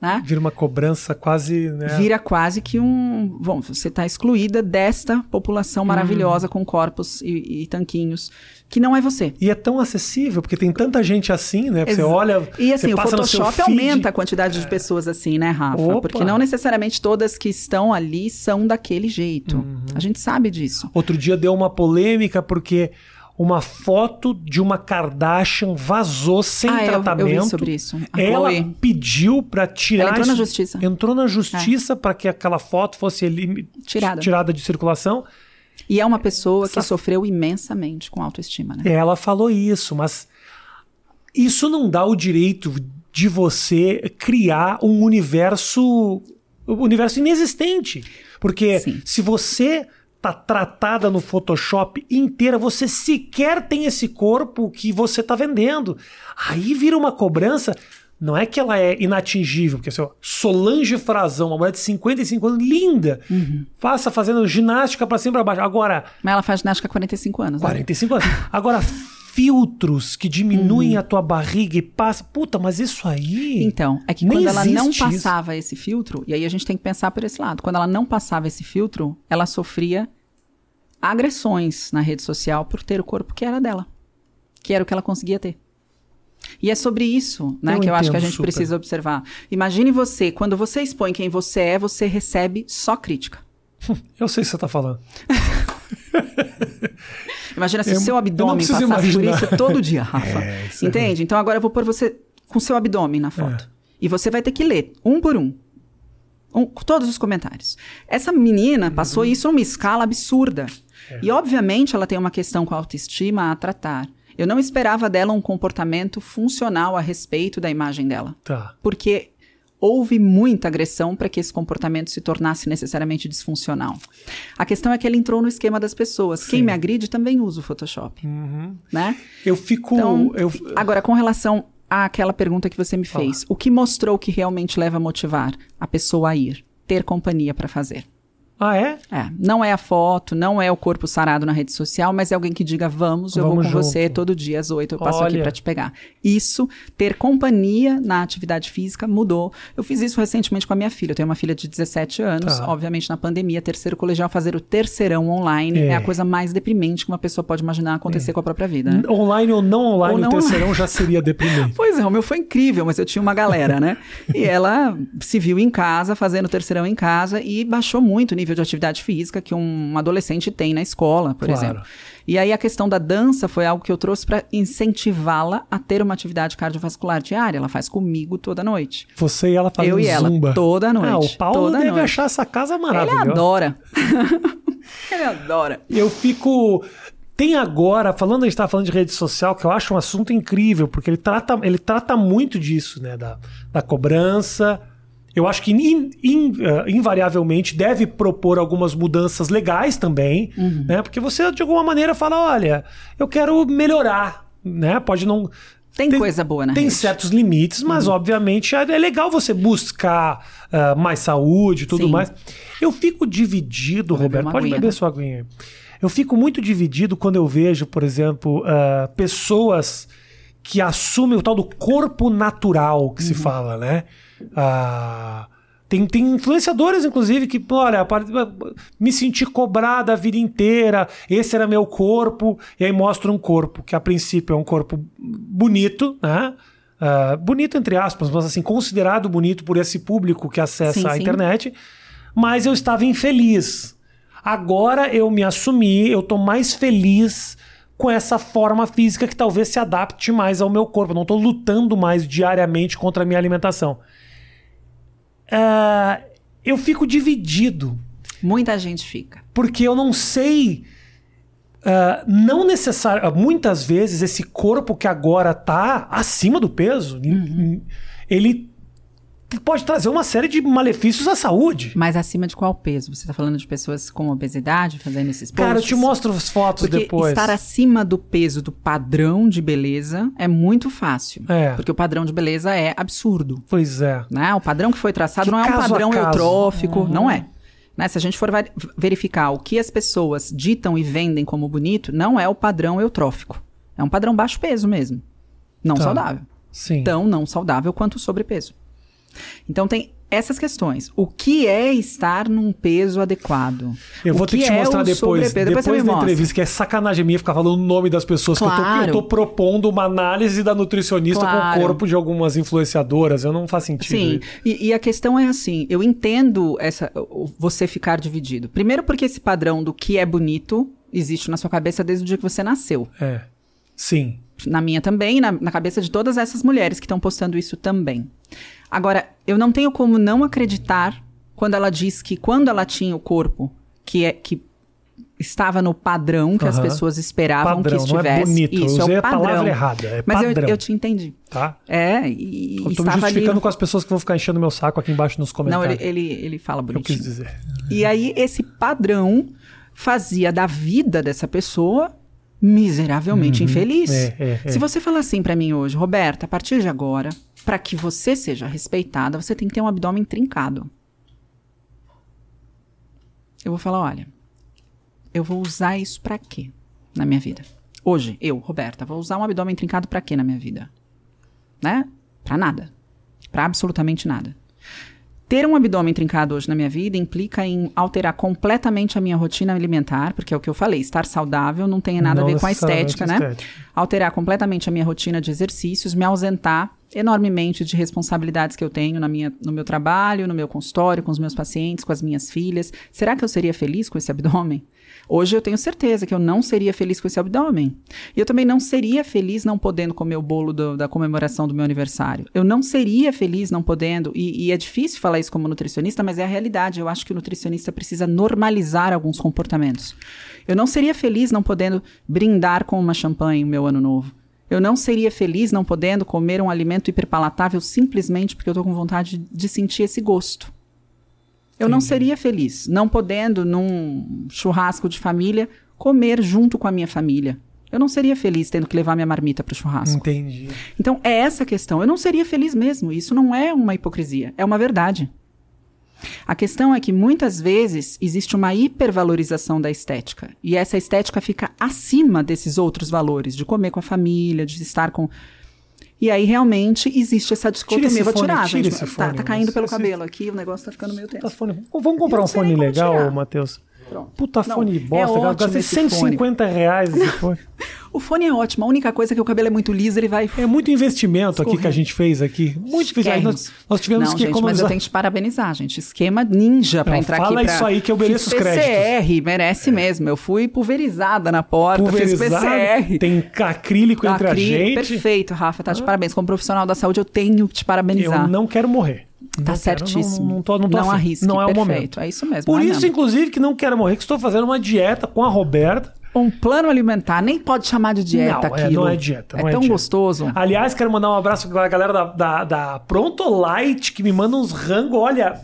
Né? vira uma cobrança quase né Vira quase que um. Bom, você está excluída desta população maravilhosa com corpos e, e tanquinhos, que não é você. E é tão acessível, porque tem tanta gente assim, né? Você Exa- olha. E assim, você o Photoshop aumenta a quantidade de pessoas assim, né, Rafa? Opa! Porque não necessariamente todas que estão ali são daquele jeito. Uhum. A gente sabe disso. Outro dia deu uma polêmica porque uma foto de uma Kardashian vazou sem ah, eu- tratamento. Eu, vi sobre isso. A Ela Chloe. pediu pra tirar. Ela entrou na isso- justiça. É. Entrou na justiça pra que aquela foto fosse elim- Tirada. tirada de circulação. E é uma pessoa que Essa- sofreu imensamente com autoestima, né? Ela falou isso, mas isso não dá o direito de você criar um universo, um universo inexistente. Porque Sim. se você tá tratada no Photoshop inteira, você sequer tem esse corpo que você tá vendendo. Aí vira uma cobrança. Não é que ela é inatingível, porque assim, Solange Frazão, uma mulher de 55 anos, linda, passa fazendo ginástica pra cima e pra baixo. Agora, Mas ela faz ginástica há 45 anos. né? 45 anos. Agora, filtros que diminuem a tua barriga e passa. Puta, mas isso aí. Então, é que quando ela não existe isso. passava esse filtro, e aí a gente tem que pensar por esse lado, quando ela não passava esse filtro, ela sofria agressões na rede social por ter o corpo que era dela, que era o que ela conseguia ter. E é sobre isso, né, Eu que eu acho que a gente super. precisa observar. Imagine você, quando você expõe quem você é, você recebe só crítica. Eu sei o que você tá falando. Imagina se Eu- o seu abdômen passasse por imaginar. isso todo dia, Rafa. É, é Entende? então agora eu vou pôr você com seu abdômen na foto. É. E você vai ter que ler, um por um. Um, todos os comentários. Essa menina Uhum. passou isso a uma escala absurda. É. E, obviamente, ela tem uma questão com a autoestima a tratar. Eu não esperava dela um comportamento funcional a respeito da imagem dela. Tá. Porque houve muita agressão para que esse comportamento se tornasse necessariamente disfuncional. A questão é que ele entrou no esquema das pessoas. Quem Sim. me agride também usa o Photoshop, Uhum. né? Eu fico. Então, eu, agora, com relação àquela pergunta que você me fez, o que mostrou que realmente leva a motivar a pessoa a ir? Ter companhia para fazer. Ah, é? É, não é a foto, não é o corpo sarado na rede social, mas é alguém que diga, vamos, eu Vamos vou com junto. você todo dia às oito, eu passo aqui Olha. para te pegar. Isso, ter companhia na atividade física mudou. Eu fiz isso recentemente com a minha filha, eu tenho uma filha de 17 anos, Tá. obviamente na pandemia, terceiro colegial, fazer o terceirão online é, É. a coisa mais deprimente que uma pessoa pode imaginar acontecer com a própria vida, né? Online ou não online, Ou não o terceirão já seria deprimente. Pois é, o meu foi incrível, mas eu tinha uma galera, né? E ela se viu em casa, fazendo terceirão em casa, e baixou muito o nível de atividade física que um adolescente tem na escola, por Claro. exemplo. E aí a questão da dança foi algo que eu trouxe para incentivá-la a ter uma atividade cardiovascular diária. Ela faz comigo toda noite. Você e ela fazendo eu e ela, zumba. toda noite. Ah, o Paulo deve noite. achar essa casa Ele maravilhosa. adora. Ele adora. Eu fico. Tem agora, falando, a gente estava falando de rede social, que eu acho um assunto incrível, porque ele trata, ele trata muito disso, né? Da, da cobrança. Eu acho que in- in- eh, invariavelmente deve propor algumas mudanças legais também, Uhum. né? Porque você, de alguma maneira, fala: olha, eu quero melhorar, né? Pode não. Tem, coisa boa na Tem rede. certos limites, mas Uhum. obviamente é é legal você buscar ah, mais saúde e tudo Sim. mais. Eu fico dividido, Vou Roberto. Pode aguinha, beber sua aguinha. Eu fico muito dividido quando eu vejo, por exemplo, ah, pessoas que assumem o tal do corpo natural que Uhum. se fala, né? Ah, tem, tem influenciadores, inclusive, que, olha, me senti cobrada a vida inteira, esse era meu corpo, e aí mostra um corpo que a princípio é um corpo bonito, né? Ah, bonito entre aspas, mas assim, considerado bonito por esse público que acessa Sim, a sim. internet, mas eu estava infeliz. Agora eu me assumi, eu tô mais feliz com essa forma física que talvez se adapte mais ao meu corpo. Eu não tô lutando mais diariamente contra a minha alimentação. Ah, eu fico dividido, Muita gente fica. porque eu não sei. ah, não necessário. Muitas vezes esse corpo que agora tá acima do peso, ele pode trazer uma série de malefícios à saúde. Mas acima de qual peso? Você está falando de pessoas com obesidade fazendo esses posts? Cara, eu te mostro as fotos Porque depois. estar acima do peso do padrão de beleza é muito fácil. É. Porque o padrão de beleza é absurdo. Pois é. Né? O padrão que foi traçado Que não é um padrão eutrófico, Uhum. não é. Né? Se a gente for verificar o que as pessoas ditam e vendem como bonito, não é o padrão eutrófico. É um padrão baixo peso mesmo. Não Tá. saudável. Sim. Tão não saudável quanto o sobrepeso. Então tem essas questões. O que é estar num peso adequado? Eu vou ter que te é mostrar depois, depois, me da entrevista, que é sacanagem minha ficar falando o nome das pessoas que eu tô, Claro. eu tô propondo uma análise da nutricionista com Claro. o corpo de algumas influenciadoras. Eu não faz sentido. Sim, e, e a questão é assim, eu entendo essa, você ficar dividido. Primeiro porque esse padrão do que é bonito existe na sua cabeça desde o dia que você nasceu. É. Sim. Na minha também, na, na cabeça de todas essas mulheres que estão postando isso também. Agora, eu não tenho como não acreditar quando ela diz que quando ela tinha o corpo que é que estava no padrão que as Aham. pessoas esperavam Padrão, que não estivesse. é bonito. Isso, eu usei é o a palavra errada. É Mas eu, eu te entendi. Tá? É, e, Eu tô me estava ali. justificando com as pessoas que vão ficar enchendo meu saco aqui embaixo nos Não, comentários. ele, ele, ele fala Eu bonitinho. quis dizer. E aí, esse padrão fazia da vida dessa pessoa miseravelmente infeliz. É, é, é. Se você falar assim pra mim hoje, Roberta, a partir de agora, pra que você seja respeitada, você tem que ter um abdômen trincado. Eu vou falar, olha, eu vou usar isso pra quê na minha vida? Hoje, eu, Roberta, vou usar um abdômen trincado pra quê na minha vida? Né? Pra nada. Pra absolutamente nada. Ter um abdômen trincado hoje na minha vida implica em alterar completamente a minha rotina alimentar, porque é o que eu falei, estar saudável não tem nada Não a ver com a estética, né? estética. Alterar completamente a minha rotina de exercícios, me ausentar enormemente de responsabilidades que eu tenho na minha, no meu trabalho, no meu consultório, com os meus pacientes, com as minhas filhas. Será que eu seria feliz com esse abdômen? Hoje eu tenho certeza que eu não seria feliz com esse abdômen. E eu também não seria feliz não podendo comer o bolo do- da comemoração do meu aniversário. Eu não seria feliz não podendo, e, e é difícil falar isso como nutricionista, mas é a realidade. Eu acho que o nutricionista precisa normalizar alguns comportamentos. Eu não seria feliz não podendo brindar com uma champanhe o meu ano novo. Eu não seria feliz não podendo comer um alimento hiperpalatável simplesmente porque eu estou com vontade de sentir esse gosto. Eu não seria feliz não podendo, num churrasco de família, comer junto com a minha família. Eu não seria feliz tendo que levar minha marmita para o churrasco. Entendi. Então, é essa a questão. Eu não seria feliz mesmo. Isso não é uma hipocrisia, é uma verdade. A questão é que muitas vezes existe uma hipervalorização da estética. E essa estética fica acima desses outros valores, de comer com a família, de estar com. E aí realmente existe essa dicotomia. esse Eu Vou fone, tirar, tira gente. esse tá, fone, tá caindo pelo cabelo aqui, o negócio tá ficando meio Puta tenso. fone. Vamos comprar um fone legal. Matheus? Pronto. Puta Não, fone é bosta, cara. ótimo Gastei esse fone. 150 reais esse fone. O fone é ótimo, a única coisa é que o cabelo é muito liso, ele vai. É muito investimento aqui que a gente fez aqui. Muito investimento. Nós, nós tivemos não, que gente, mas eu economizar. tenho que te parabenizar, gente. Esquema ninja pra Não, entrar fala aqui. pra- isso aí que eu mereço Fiz os créditos. PCR, merece mesmo. Eu fui pulverizada na porta, fiz Pulverizado, PCR. Tem acrílico entre a Acrílico, gente. Perfeito, Rafa, tá de parabéns. Como profissional da saúde, eu tenho que te parabenizar. Eu não quero morrer. Tá Não quero, certíssimo. não, não, tô, não, tô Não arrisque, Não é o momento. perfeito. É isso mesmo, Por é isso, mesmo. inclusive, que não quero morrer, que estou fazendo uma dieta com a Roberta. Um plano alimentar, nem pode chamar de dieta Não, é, não é dieta, não é é tão dieta. gostoso. Aliás, quero mandar um abraço pra galera da, da, da Pronto Light, que me manda uns rango, olha,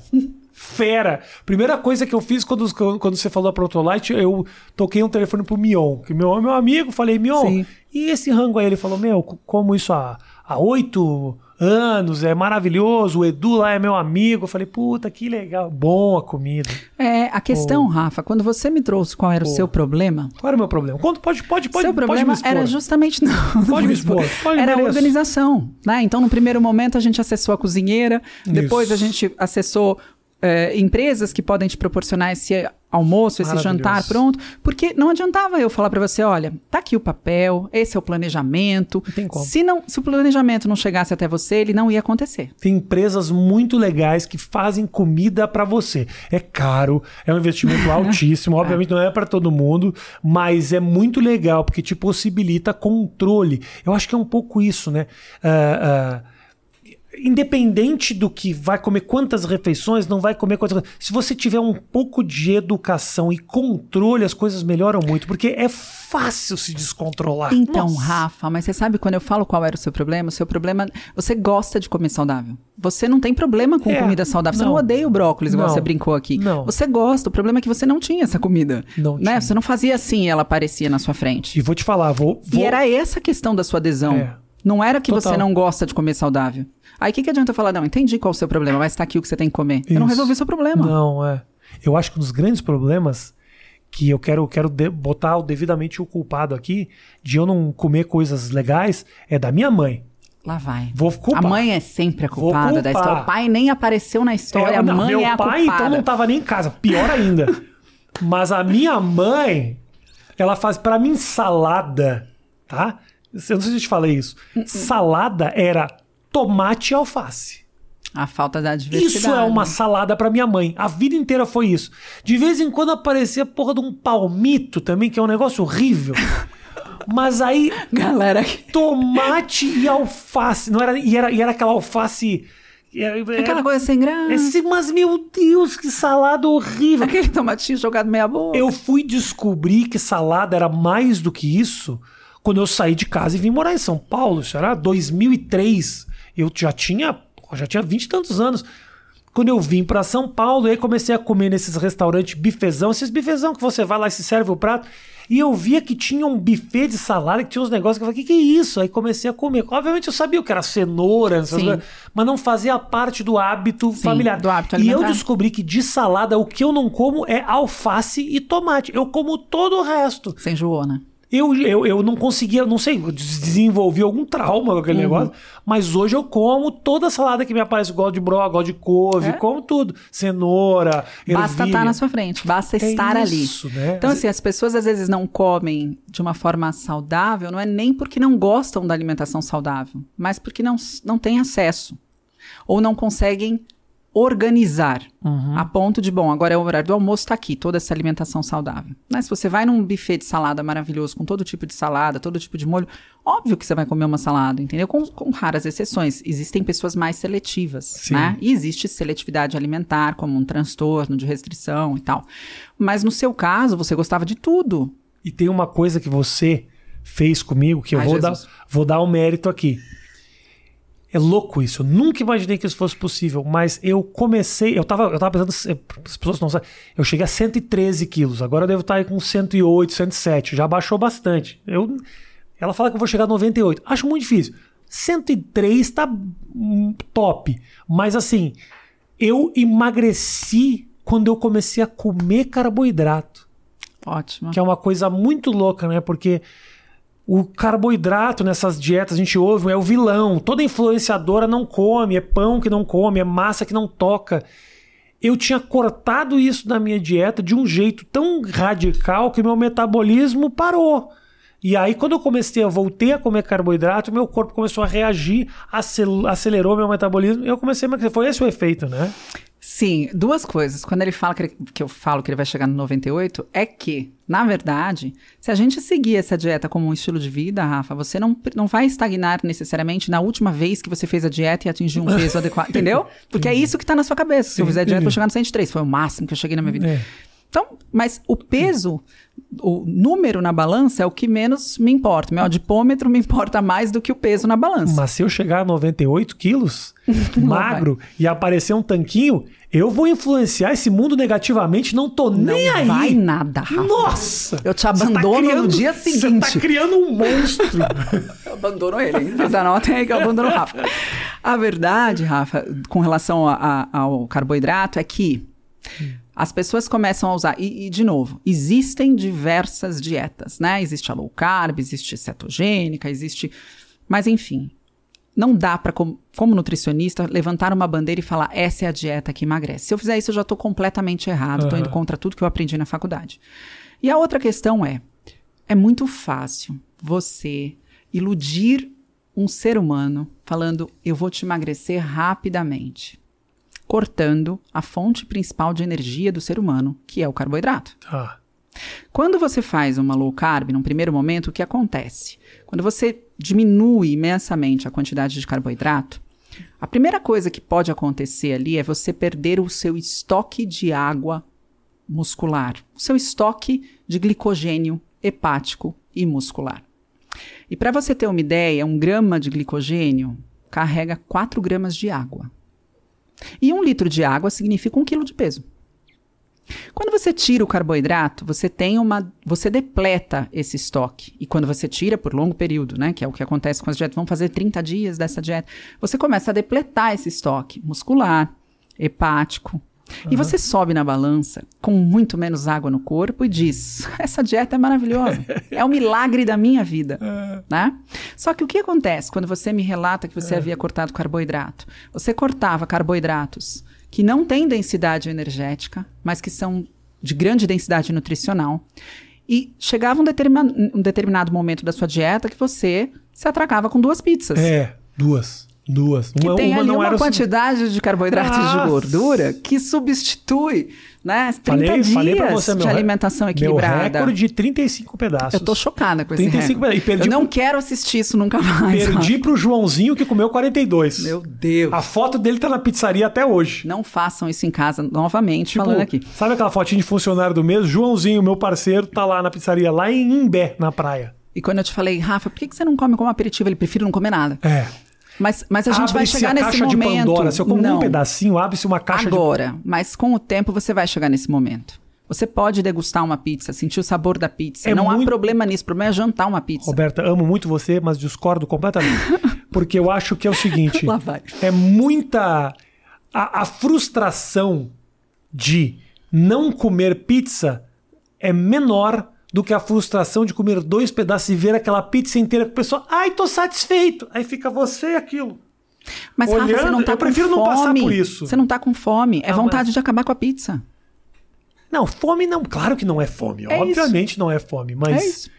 fera. Primeira coisa que eu fiz quando, quando você falou da Pronto Light, eu toquei um telefone pro Mion, que meu, meu amigo, falei, Mion, Sim. e esse rango aí? Ele falou, meu, como isso há há oito anos, é maravilhoso, o Edu lá é meu amigo. Eu falei, puta, que legal, bom a comida. É, a questão, Rafa, quando você me trouxe qual era o seu problema, Qual era o meu problema? Conta, pode, pode, pode, seu pode problema era justamente não. Pode me expor. pode, era a organização, né? Então, no primeiro momento a gente acessou a cozinheira, depois Isso. a gente acessou eh, empresas que podem te proporcionar esse almoço, esse jantar pronto, porque não adiantava eu falar para você, olha, tá aqui o papel, esse é o planejamento. Não tem como. Se não, se o planejamento não chegasse até você, ele não ia acontecer. Tem empresas muito legais que fazem comida pra você. É caro, é um investimento altíssimo, obviamente não é pra todo mundo, mas é muito legal porque te possibilita controle. Eu acho que é um pouco isso, né? Ah, ah, independente do que vai comer quantas refeições, não vai comer quantas. Se você tiver um pouco de educação e controle, as coisas melhoram muito, porque é fácil se descontrolar. Então, Nossa. Rafa, mas você sabe quando eu falo qual era o seu problema? O seu problema, você gosta de comer saudável. Você não tem problema com É, comida saudável. Você não não. odeia o brócolis, igual Não. você brincou aqui. Não. Você gosta. O problema é que você não tinha essa comida. Não né? tinha. Você não fazia assim e ela aparecia na sua frente. E vou te falar, vou. vou... E era essa a questão da sua adesão. É. Não era que Total. você não gosta de comer saudável. Aí o que, que adianta eu falar, não, entendi qual é o seu problema, mas tá aqui o que você tem que comer. Eu não Isso. resolvi o seu problema. Não, é. Eu acho que um dos grandes problemas que eu quero, quero botar o devidamente o culpado aqui de eu não comer coisas legais é da minha mãe. Lá vai. Vou culpar. A mãe é sempre a culpada da história. O pai nem apareceu na história, É, a mãe meu é a pai culpada. então não tava nem em casa, pior ainda. Mas a minha mãe, ela faz pra mim salada, tá? Eu não sei se eu te falei isso. Uh-uh. Salada era tomate e alface. A falta da diversidade. Isso é uma salada pra minha mãe. A vida inteira foi isso. De vez em quando aparecia a porra de um palmito também, que é um negócio horrível. Mas aí, Galera, tomate e alface. Não era, e, era, e era aquela alface. Era, aquela era- coisa sem graça. esse, mas, meu Deus, que salada horrível. Aquele tomatinho jogado meia boca. Eu fui descobrir que salada era mais do que isso quando eu saí de casa e vim morar em São Paulo. Isso era 2003. Eu já tinha, já tinha 20 e tantos anos. Quando eu vim pra São Paulo, e aí comecei a comer nesses restaurantes bifezão, esses bifezão que você vai lá e se serve o prato. E eu via que tinha um buffet de salada, que tinha uns negócios que eu falei, o que, que é isso? Aí comecei a comer. Obviamente eu sabia o que era cenoura, coisas, mas não fazia parte do hábito Sim, familiar. do hábito e eu descobri que de salada o que eu não como é alface e tomate. Eu como todo o resto. Você enjoou, né? Eu, eu, eu não conseguia, não sei, desenvolvi algum trauma com aquele Uhum. negócio, mas hoje eu como toda salada que me aparece. Gosto de bro, gosto de couve, É? como tudo. Cenoura, Basta ervilha. estar na sua frente, basta É estar isso, ali. né? Então, assim, as pessoas às vezes não comem de uma forma saudável, não é nem porque não gostam da alimentação saudável, mas porque não, não têm acesso. Ou não conseguem organizar Uhum. a ponto de, bom, agora é o horário do almoço, tá aqui, toda essa alimentação saudável. Né? Se você vai num buffet de salada maravilhoso, com todo tipo de salada, todo tipo de molho, óbvio que você vai comer uma salada, entendeu? Com, com raras exceções. Existem pessoas mais seletivas, Sim. né? E existe seletividade alimentar, como um transtorno de restrição e tal. Mas no seu caso, você gostava de tudo. E tem uma coisa que você fez comigo que eu Ai, vou dar, vou dar um mérito aqui. É louco isso. Eu nunca imaginei que isso fosse possível, mas eu comecei. Eu tava, eu tava pensando. As pessoas não sabem. Eu cheguei a 113 quilos. Agora eu devo estar aí com 108, 107. Já baixou bastante. Eu, ela fala que eu vou chegar a 98. Acho muito difícil. 103 tá top. Mas assim, eu emagreci quando eu comecei a comer carboidrato Ótimo. que é uma coisa muito louca, né? Porque o carboidrato nessas dietas, a gente ouve, é o vilão. Toda influenciadora não come, é pão que não come, é massa que não toca. Eu tinha cortado isso da minha dieta de um jeito tão radical que meu metabolismo parou. E aí, quando eu comecei a voltei a comer carboidrato, meu corpo começou a reagir, acel- acelerou meu metabolismo e eu comecei a emagrecer. Foi esse o efeito, né? Sim, duas coisas. Quando ele fala que, ele- que eu falo que ele vai chegar no 98, é que, na verdade, se a gente seguir essa dieta como um estilo de vida, Rafa, você não, não vai estagnar necessariamente na última vez que você fez a dieta e atingiu um peso adequado, entendeu? Porque é isso que tá na sua cabeça. Se eu fizer a dieta, eu vou chegar no 103. Foi o máximo que eu cheguei na minha vida. É. Então, mas o peso, o número na balança é o que menos me importa. Meu adipômetro me importa mais do que o peso na balança. Mas se eu chegar a 98 quilos, magro, e aparecer um tanquinho, eu vou influenciar esse mundo negativamente, não tô Não nem aí. vai nada, Rafa. Nossa! Eu te Você tá abandono no criando- dia Você seguinte. tá criando um monstro. Eu abandono ele? Mas anotem aí que eu abandono o Rafa. A verdade, Rafa, com relação a- a- ao carboidrato, é que as pessoas começam a usar. E, e, de novo, existem diversas dietas, né? Existe a low carb, existe cetogênica, existe. Mas, enfim. Não dá para, como, como nutricionista, levantar uma bandeira e falar essa é a dieta que emagrece. Se eu fizer isso, eu já estou completamente errado, estou Aham. indo contra tudo que eu aprendi na faculdade. E a outra questão é: é muito fácil você iludir um ser humano falando eu vou te emagrecer rapidamente, cortando a fonte principal de energia do ser humano, que é o carboidrato. Tá. Quando você faz uma low carb, num primeiro momento, o que acontece? Quando você diminui imensamente a quantidade de carboidrato, a primeira coisa que pode acontecer ali é você perder o seu estoque de água muscular, o seu estoque de glicogênio hepático e muscular. E para você ter uma ideia, um grama de glicogênio carrega 4 gramas de água. E um litro de água significa um quilo de peso. Quando você tira o carboidrato, você tem uma, você depleta esse estoque. E quando você tira por longo período, né, que é o que acontece com as dietas, vamos fazer 30 dias dessa dieta, você começa a depletar esse estoque muscular, hepático. E você sobe na balança com muito menos água no corpo e diz: essa dieta é maravilhosa, é o milagre da minha vida, né? Só que o que acontece quando você me relata que você havia cortado carboidrato? Você cortava carboidratos que não têm densidade energética, mas que são de grande densidade nutricional. E chegava um, determina um determinado momento da sua dieta que você se atracava com duas pizzas. É, duas. Duas. Que uma tem uma ali não uma quantidade de carboidratos Nossa. de gordura que substitui né, 30 Falei, dias falei pra você, meu, de re- alimentação equilibrada. Meu recorde de 35 pedaços. Eu tô chocada com esse 35 recorde. e perdi Eu não pro- quero assistir isso nunca mais. Perdi pro Joãozinho que comeu 42. Meu Deus. A foto dele tá na pizzaria até hoje. Não façam isso em casa novamente, Tipo, falando aqui. Sabe aquela fotinha de funcionário do mês? Joãozinho, meu parceiro, tá lá na pizzaria, lá em Imbé, na praia. E quando eu te falei, Rafa, por que que você não come como aperitivo? Ele prefere não comer nada. É. Mas, mas a gente vai chegar a nesse caixa de momento. Pandora. Se eu como um pedacinho, abre-se uma caixa agora, mas com o tempo você vai chegar nesse momento. Você pode degustar uma pizza, sentir o sabor da pizza. É não há muito- problema nisso. O problema é jantar uma de... pizza. Roberta, amo muito você, mas discordo completamente. Porque eu acho que é o seguinte: é muita. A, a frustração de não comer pizza é menor do que a frustração de comer dois pedaços e ver aquela pizza inteira com o pessoal. Ai, tô satisfeito. Aí fica você e aquilo. Mas, Rafa, você Olhando, não tá eu com prefiro fome. não passar por isso. Você não tá com fome. É Ah, vontade mas- de acabar com a pizza. Não, fome não. Claro que não é fome. É Obviamente não é fome. Mas É isso.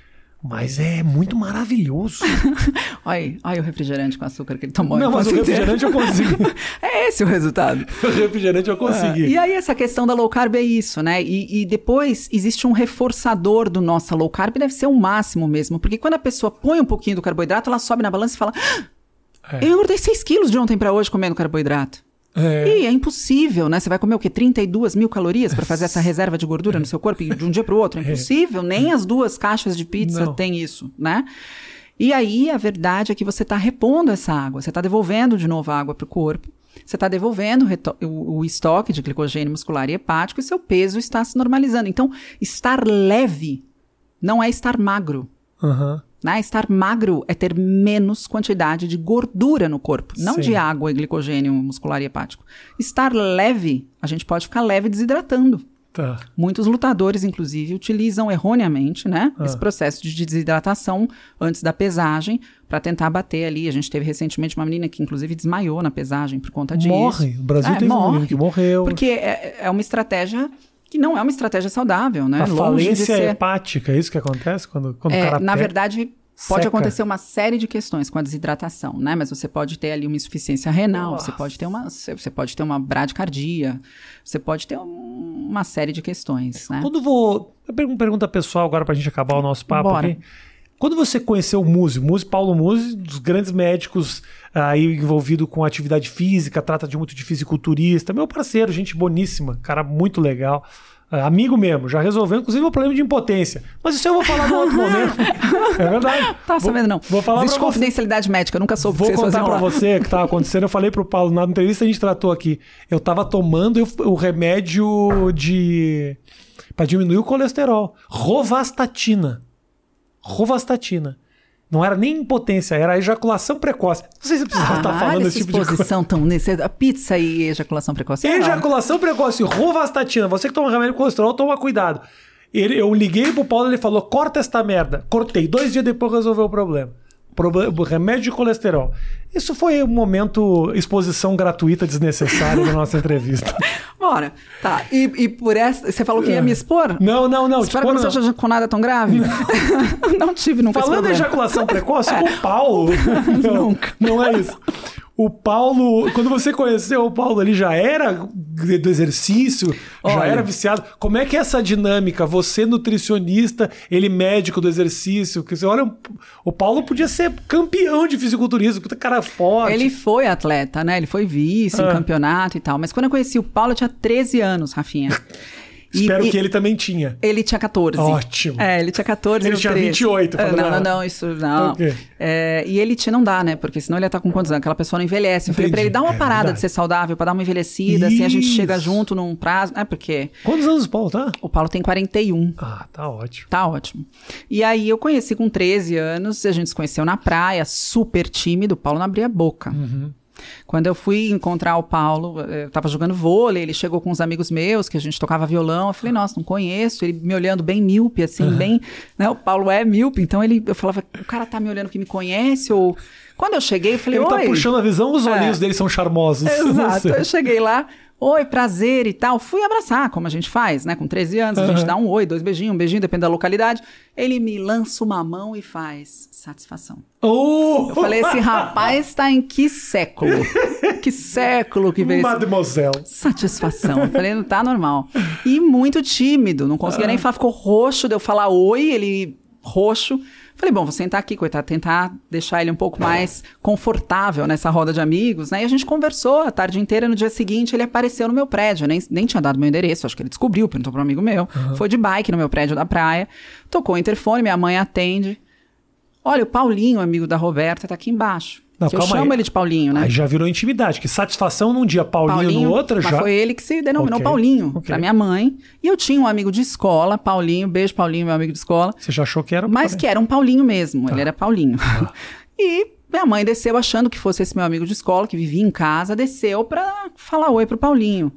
Mas é muito maravilhoso. Olha olha o refrigerante com açúcar que ele tomou. não, mas o refrigerante eu consegui. É esse o resultado. o refrigerante eu consegui. Ah, E aí, essa questão da low carb é isso, né? E, e depois existe um reforçador do nosso low carb, deve ser o máximo mesmo. Porque quando a pessoa põe um pouquinho do carboidrato, ela sobe na balança e fala: "Ah, É. Eu engordei 6 quilos de ontem pra hoje comendo carboidrato. É. E é impossível, né? Você vai comer o quê? 32 mil calorias pra fazer essa reserva de gordura no seu corpo de um dia pro outro? É impossível. Nem as duas caixas de pizza Não. têm isso, né? E aí, a verdade é que você está repondo essa água, você está devolvendo de novo a água para o corpo, você está devolvendo o o, o estoque de glicogênio muscular e hepático e seu peso está se normalizando. Então, estar leve não é estar magro. Aham. Né? Estar magro é ter menos quantidade de gordura no corpo, não Sim. de água e glicogênio muscular e hepático. Estar leve, a gente pode ficar leve desidratando. Tá. Muitos lutadores, inclusive, utilizam erroneamente, né, Ah. esse processo de desidratação antes da pesagem para tentar bater ali. A gente teve recentemente uma menina que, inclusive, desmaiou na pesagem por conta disso. Morre. O Brasil É, teve um morre. menino que morreu. Porque é, é uma estratégia que não é uma estratégia saudável, né? A Longe falência ser. hepática, é isso que acontece quando, quando o É, cara na pega- verdade, pode seca. acontecer uma série de questões com a desidratação, né? Mas você pode ter ali uma insuficiência renal, você Nossa. pode ter uma, você pode ter uma bradicardia, você pode ter um- uma série de questões, né? Quando vou. Pergunta pessoal agora pra gente acabar o nosso papo Bora. aqui. Quando você conheceu o Muzi, Muzi, Paulo Muzi, dos grandes médicos aí envolvido com atividade física, trata de muito de fisiculturista, meu parceiro, gente boníssima, cara muito legal. ah, amigo mesmo, já resolveu inclusive o problema de impotência. Mas isso eu vou falar no outro momento. É verdade. Tá sabendo, não. Vou falar Existe confidencialidade médica, eu nunca soube Vou contar lá. você o que tava acontecendo. Eu falei pro Paulo na entrevista a gente tratou aqui. Eu tava tomando o remédio de para diminuir o colesterol, rovastatina. Rovastatina. Não era nem impotência, era ejaculação precoce. Não sei se precisava estar Ah, falando olha esse tipo de coisa. tão necessária. Pizza e ejaculação precoce. Ejaculação precoce, rovastatina. Você que toma remédio de colesterol, toma cuidado. Ele- eu liguei pro Paulo, ele falou: corta esta merda. Cortei. Dois dias depois resolveu o problema. Proble- remédio de colesterol. Isso foi um momento exposição gratuita desnecessária da nossa entrevista. Bora. Tá. E, e por essa. Você falou que ia me expor? Não, não, não. Espero que não não. seja com nada tão grave. não tive nunca Falando em ejaculação precoce, o Paulo. não, Nunca. Não é isso. O Paulo, quando você conheceu o Paulo, ele já era do exercício, já Olha. era viciado. Como é que é essa dinâmica? Você nutricionista, ele médico do exercício, que você olha, o Paulo podia ser campeão de fisiculturismo, puta cara forte. Ele foi atleta, né? Ele foi vice Ah. em campeonato e tal. Mas quando eu conheci o Paulo, eu tinha 13 anos, Rafinha. Espero e- que ele também tinha. Ele tinha 14. Ótimo. É, ele tinha 14. Ele tinha 13. 28, É, falando Não, não, errado. não, isso não. Ok. É, e ele tinha, não dá, né? Porque senão ele ia estar com quantos anos? Aquela pessoa não envelhece. Eu falei pra ele, dá uma É parada verdade. de ser saudável, pra dar uma envelhecida, assim a gente Isso. chega junto num prazo. É porque Quantos anos o Paulo tá? o Paulo tem 41. Ah, tá ótimo. Tá ótimo. E aí eu conheci com 13 anos, a gente se conheceu na praia, super tímido, o Paulo não abria a boca. Uhum. Quando eu fui encontrar o Paulo, eh, eu tava jogando vôlei, ele chegou com uns amigos meus, que a gente tocava violão, eu falei, nossa, não conheço, ele me olhando bem míope, assim, bem, né, o Paulo é míope, então ele, eu falava, o cara tá me olhando que me conhece, ou... Quando eu cheguei, eu falei, Ele tá oi... puxando a visão, os olhinhos É. dele são charmosos. Exato. Eu cheguei lá, oi, prazer e tal. Fui abraçar, como a gente faz, né? Com 13 anos, a gente dá um oi, dois beijinhos, um beijinho, depende da localidade. Ele me lança uma mão e faz satisfação. Oh! Eu falei, esse rapaz tá em que século? Que século que veio esse... Mademoiselle. Satisfação. Eu falei, não tá normal. E muito tímido, não conseguia nem falar, ficou roxo de eu falar oi, ele roxo. Falei, bom, vou sentar aqui, coitado, tentar deixar ele um pouco mais confortável nessa roda de amigos, né? E a gente conversou a tarde inteira. No dia seguinte, ele apareceu no meu prédio. Eu nem, nem tinha dado meu endereço, acho que ele descobriu, perguntou para um amigo meu. Foi de bike no meu prédio da praia. Tocou o interfone, minha mãe atende. Olha, o Paulinho, amigo da Roberta, tá aqui embaixo. Não, que eu chamo aí. ele de Paulinho, né? Aí já virou intimidade, que satisfação num dia, Paulinho, no outro mas já. foi ele que se denominou Ok, Paulinho ok. pra minha mãe. E eu tinha um amigo de escola, Paulinho, beijo Paulinho, meu amigo de escola, Você já achou que era mas que era um Paulinho mesmo, Tá. ele era Paulinho. e Minha mãe desceu achando que fosse esse meu amigo de escola, que vivia em casa, desceu pra falar oi pro Paulinho.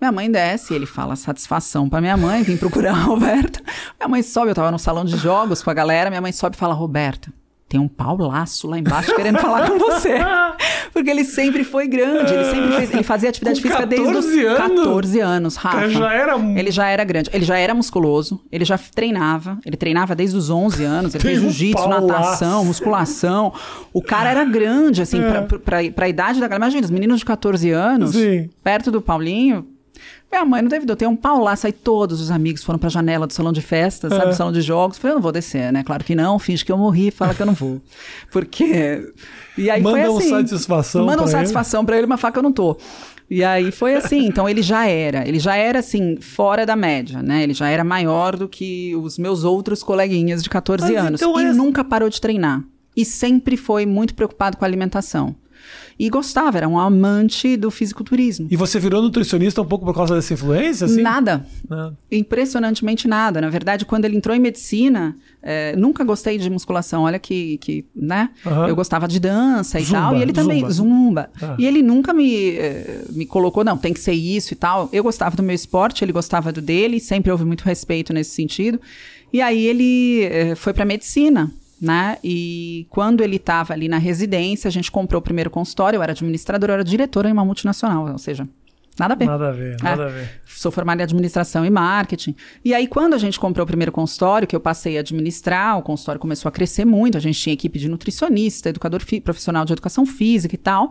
Minha mãe desce, ele fala satisfação pra minha mãe, vim procurar a Roberta. Minha mãe sobe, eu tava no salão de jogos com a galera, minha mãe sobe e fala, Roberta, tem um paulaço lá embaixo querendo falar com você. Porque ele sempre foi grande, ele sempre fez, ele fazia atividade Com física desde os 14 anos? 14 anos, Rafa. Ele já era um- Ele já era grande, ele já era musculoso, ele já treinava, ele treinava desde os 11 anos, ele Tem fez um jiu-jitsu, paulaço. natação, musculação. O cara era grande, assim, É. pra, pra, pra, pra idade da galera. Imagina, os meninos de 14 anos, Sim. perto do Paulinho. Minha mãe não duvidou, tem um pau lá, aí todos os amigos foram pra janela do salão de festa, sabe, É. do salão de jogos. Falei, eu não vou descer, né? Claro que não, finge que eu morri, fala que eu não vou. Porque. E aí Manda foi um assim. satisfação Manda um pra ele. satisfação pra ele, mas fala que eu não tô. E aí foi assim, então ele já era, ele já era assim, fora da média, né? Ele já era maior do que os meus outros coleguinhas de 14 Mas anos. então e é- nunca parou de treinar. E sempre foi muito preocupado com a alimentação. E gostava, era um amante do fisiculturismo. E você virou nutricionista um pouco por causa dessa influência, assim? Nada. Nada. Impressionantemente nada. Na verdade, quando ele entrou em medicina, eh, nunca gostei de musculação. Olha que, que né? Aham. Eu gostava de dança e Zumba, tal. E ele também, zumba. zumba. Ah. E ele nunca me, eh, me colocou, não, tem que ser isso e tal. Eu gostava do meu esporte, ele gostava do dele. Sempre houve muito respeito nesse sentido. E aí ele foi para medicina. Né? E quando ele estava ali na residência, a gente comprou o primeiro consultório. Eu era administradora, eu era diretora em uma multinacional, ou seja, nada a ver. Nada a ver, nada É. a ver. Sou formada em administração e marketing. E aí, quando a gente comprou o primeiro consultório, que eu passei a administrar, o consultório começou a crescer muito. A gente tinha equipe de nutricionista, educador fi- profissional de educação física e tal.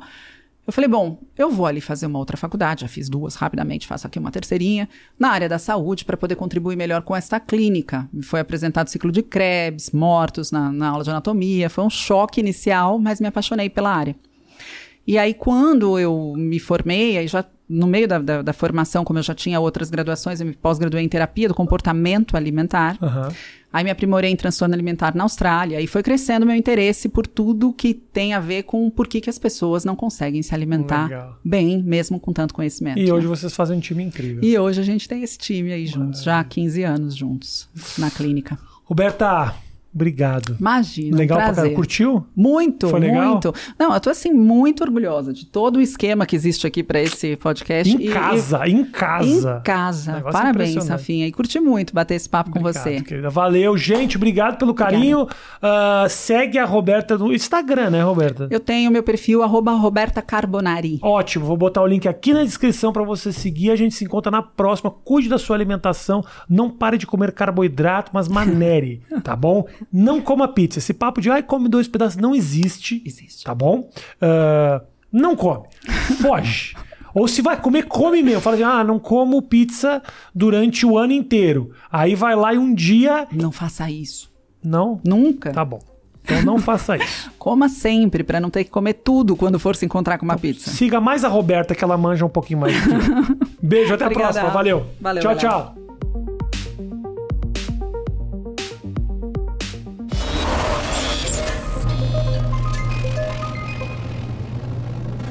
Eu falei, bom, eu vou ali fazer uma outra faculdade, já fiz duas rapidamente, faço aqui uma terceirinha, na área da saúde, para poder contribuir melhor com esta clínica. Me foi apresentado o ciclo de Krebs, mortos na, na aula de anatomia. Foi um choque inicial, mas me apaixonei pela área. E aí, quando eu me formei, aí já no meio da, da, da formação, como eu já tinha outras graduações, eu me pós-graduei em terapia do comportamento alimentar. Aham. Aí me aprimorei em transtorno alimentar na Austrália. E foi crescendo meu interesse por tudo que tem a ver com por que, que as pessoas não conseguem se alimentar Legal. bem, mesmo com tanto conhecimento. E né? hoje vocês fazem um time incrível. E hoje a gente tem esse time aí juntos, já há 15 anos juntos, na clínica. Roberta, obrigado. Imagina, Legal um pra caramba. Curtiu? Muito, Foi legal? muito. Não, eu tô assim muito orgulhosa de todo o esquema que existe aqui para esse podcast. Em E- casa, em e- casa. Em casa. Parabéns. Safinha. E curti muito bater esse papo com Obrigado, você. querida. Valeu, gente. Obrigado pelo carinho. Ah, segue a Roberta no Instagram, né, Roberta? Eu tenho meu perfil, arroba Roberta Carbonari. Ótimo, vou botar o link aqui na descrição para você seguir. A gente se encontra na próxima. Cuide da sua alimentação. Não pare de comer carboidrato, mas manere, tá bom? Não coma pizza. Esse papo de ai, come dois pedaços não existe. Existe. Tá bom? Ah, não come. Foge. Ou se vai comer, come mesmo. Fala assim, ah, não como pizza durante o ano inteiro. Aí vai lá e um dia. Não faça isso. Não? Nunca. Tá bom. Então não faça isso. Coma sempre, para não ter que comer tudo quando for se encontrar com uma pizza. Siga mais a Roberta, que ela manja um pouquinho mais. Beijo, até a Obrigada. próxima. Valeu. Valeu, tchau, valeu. tchau.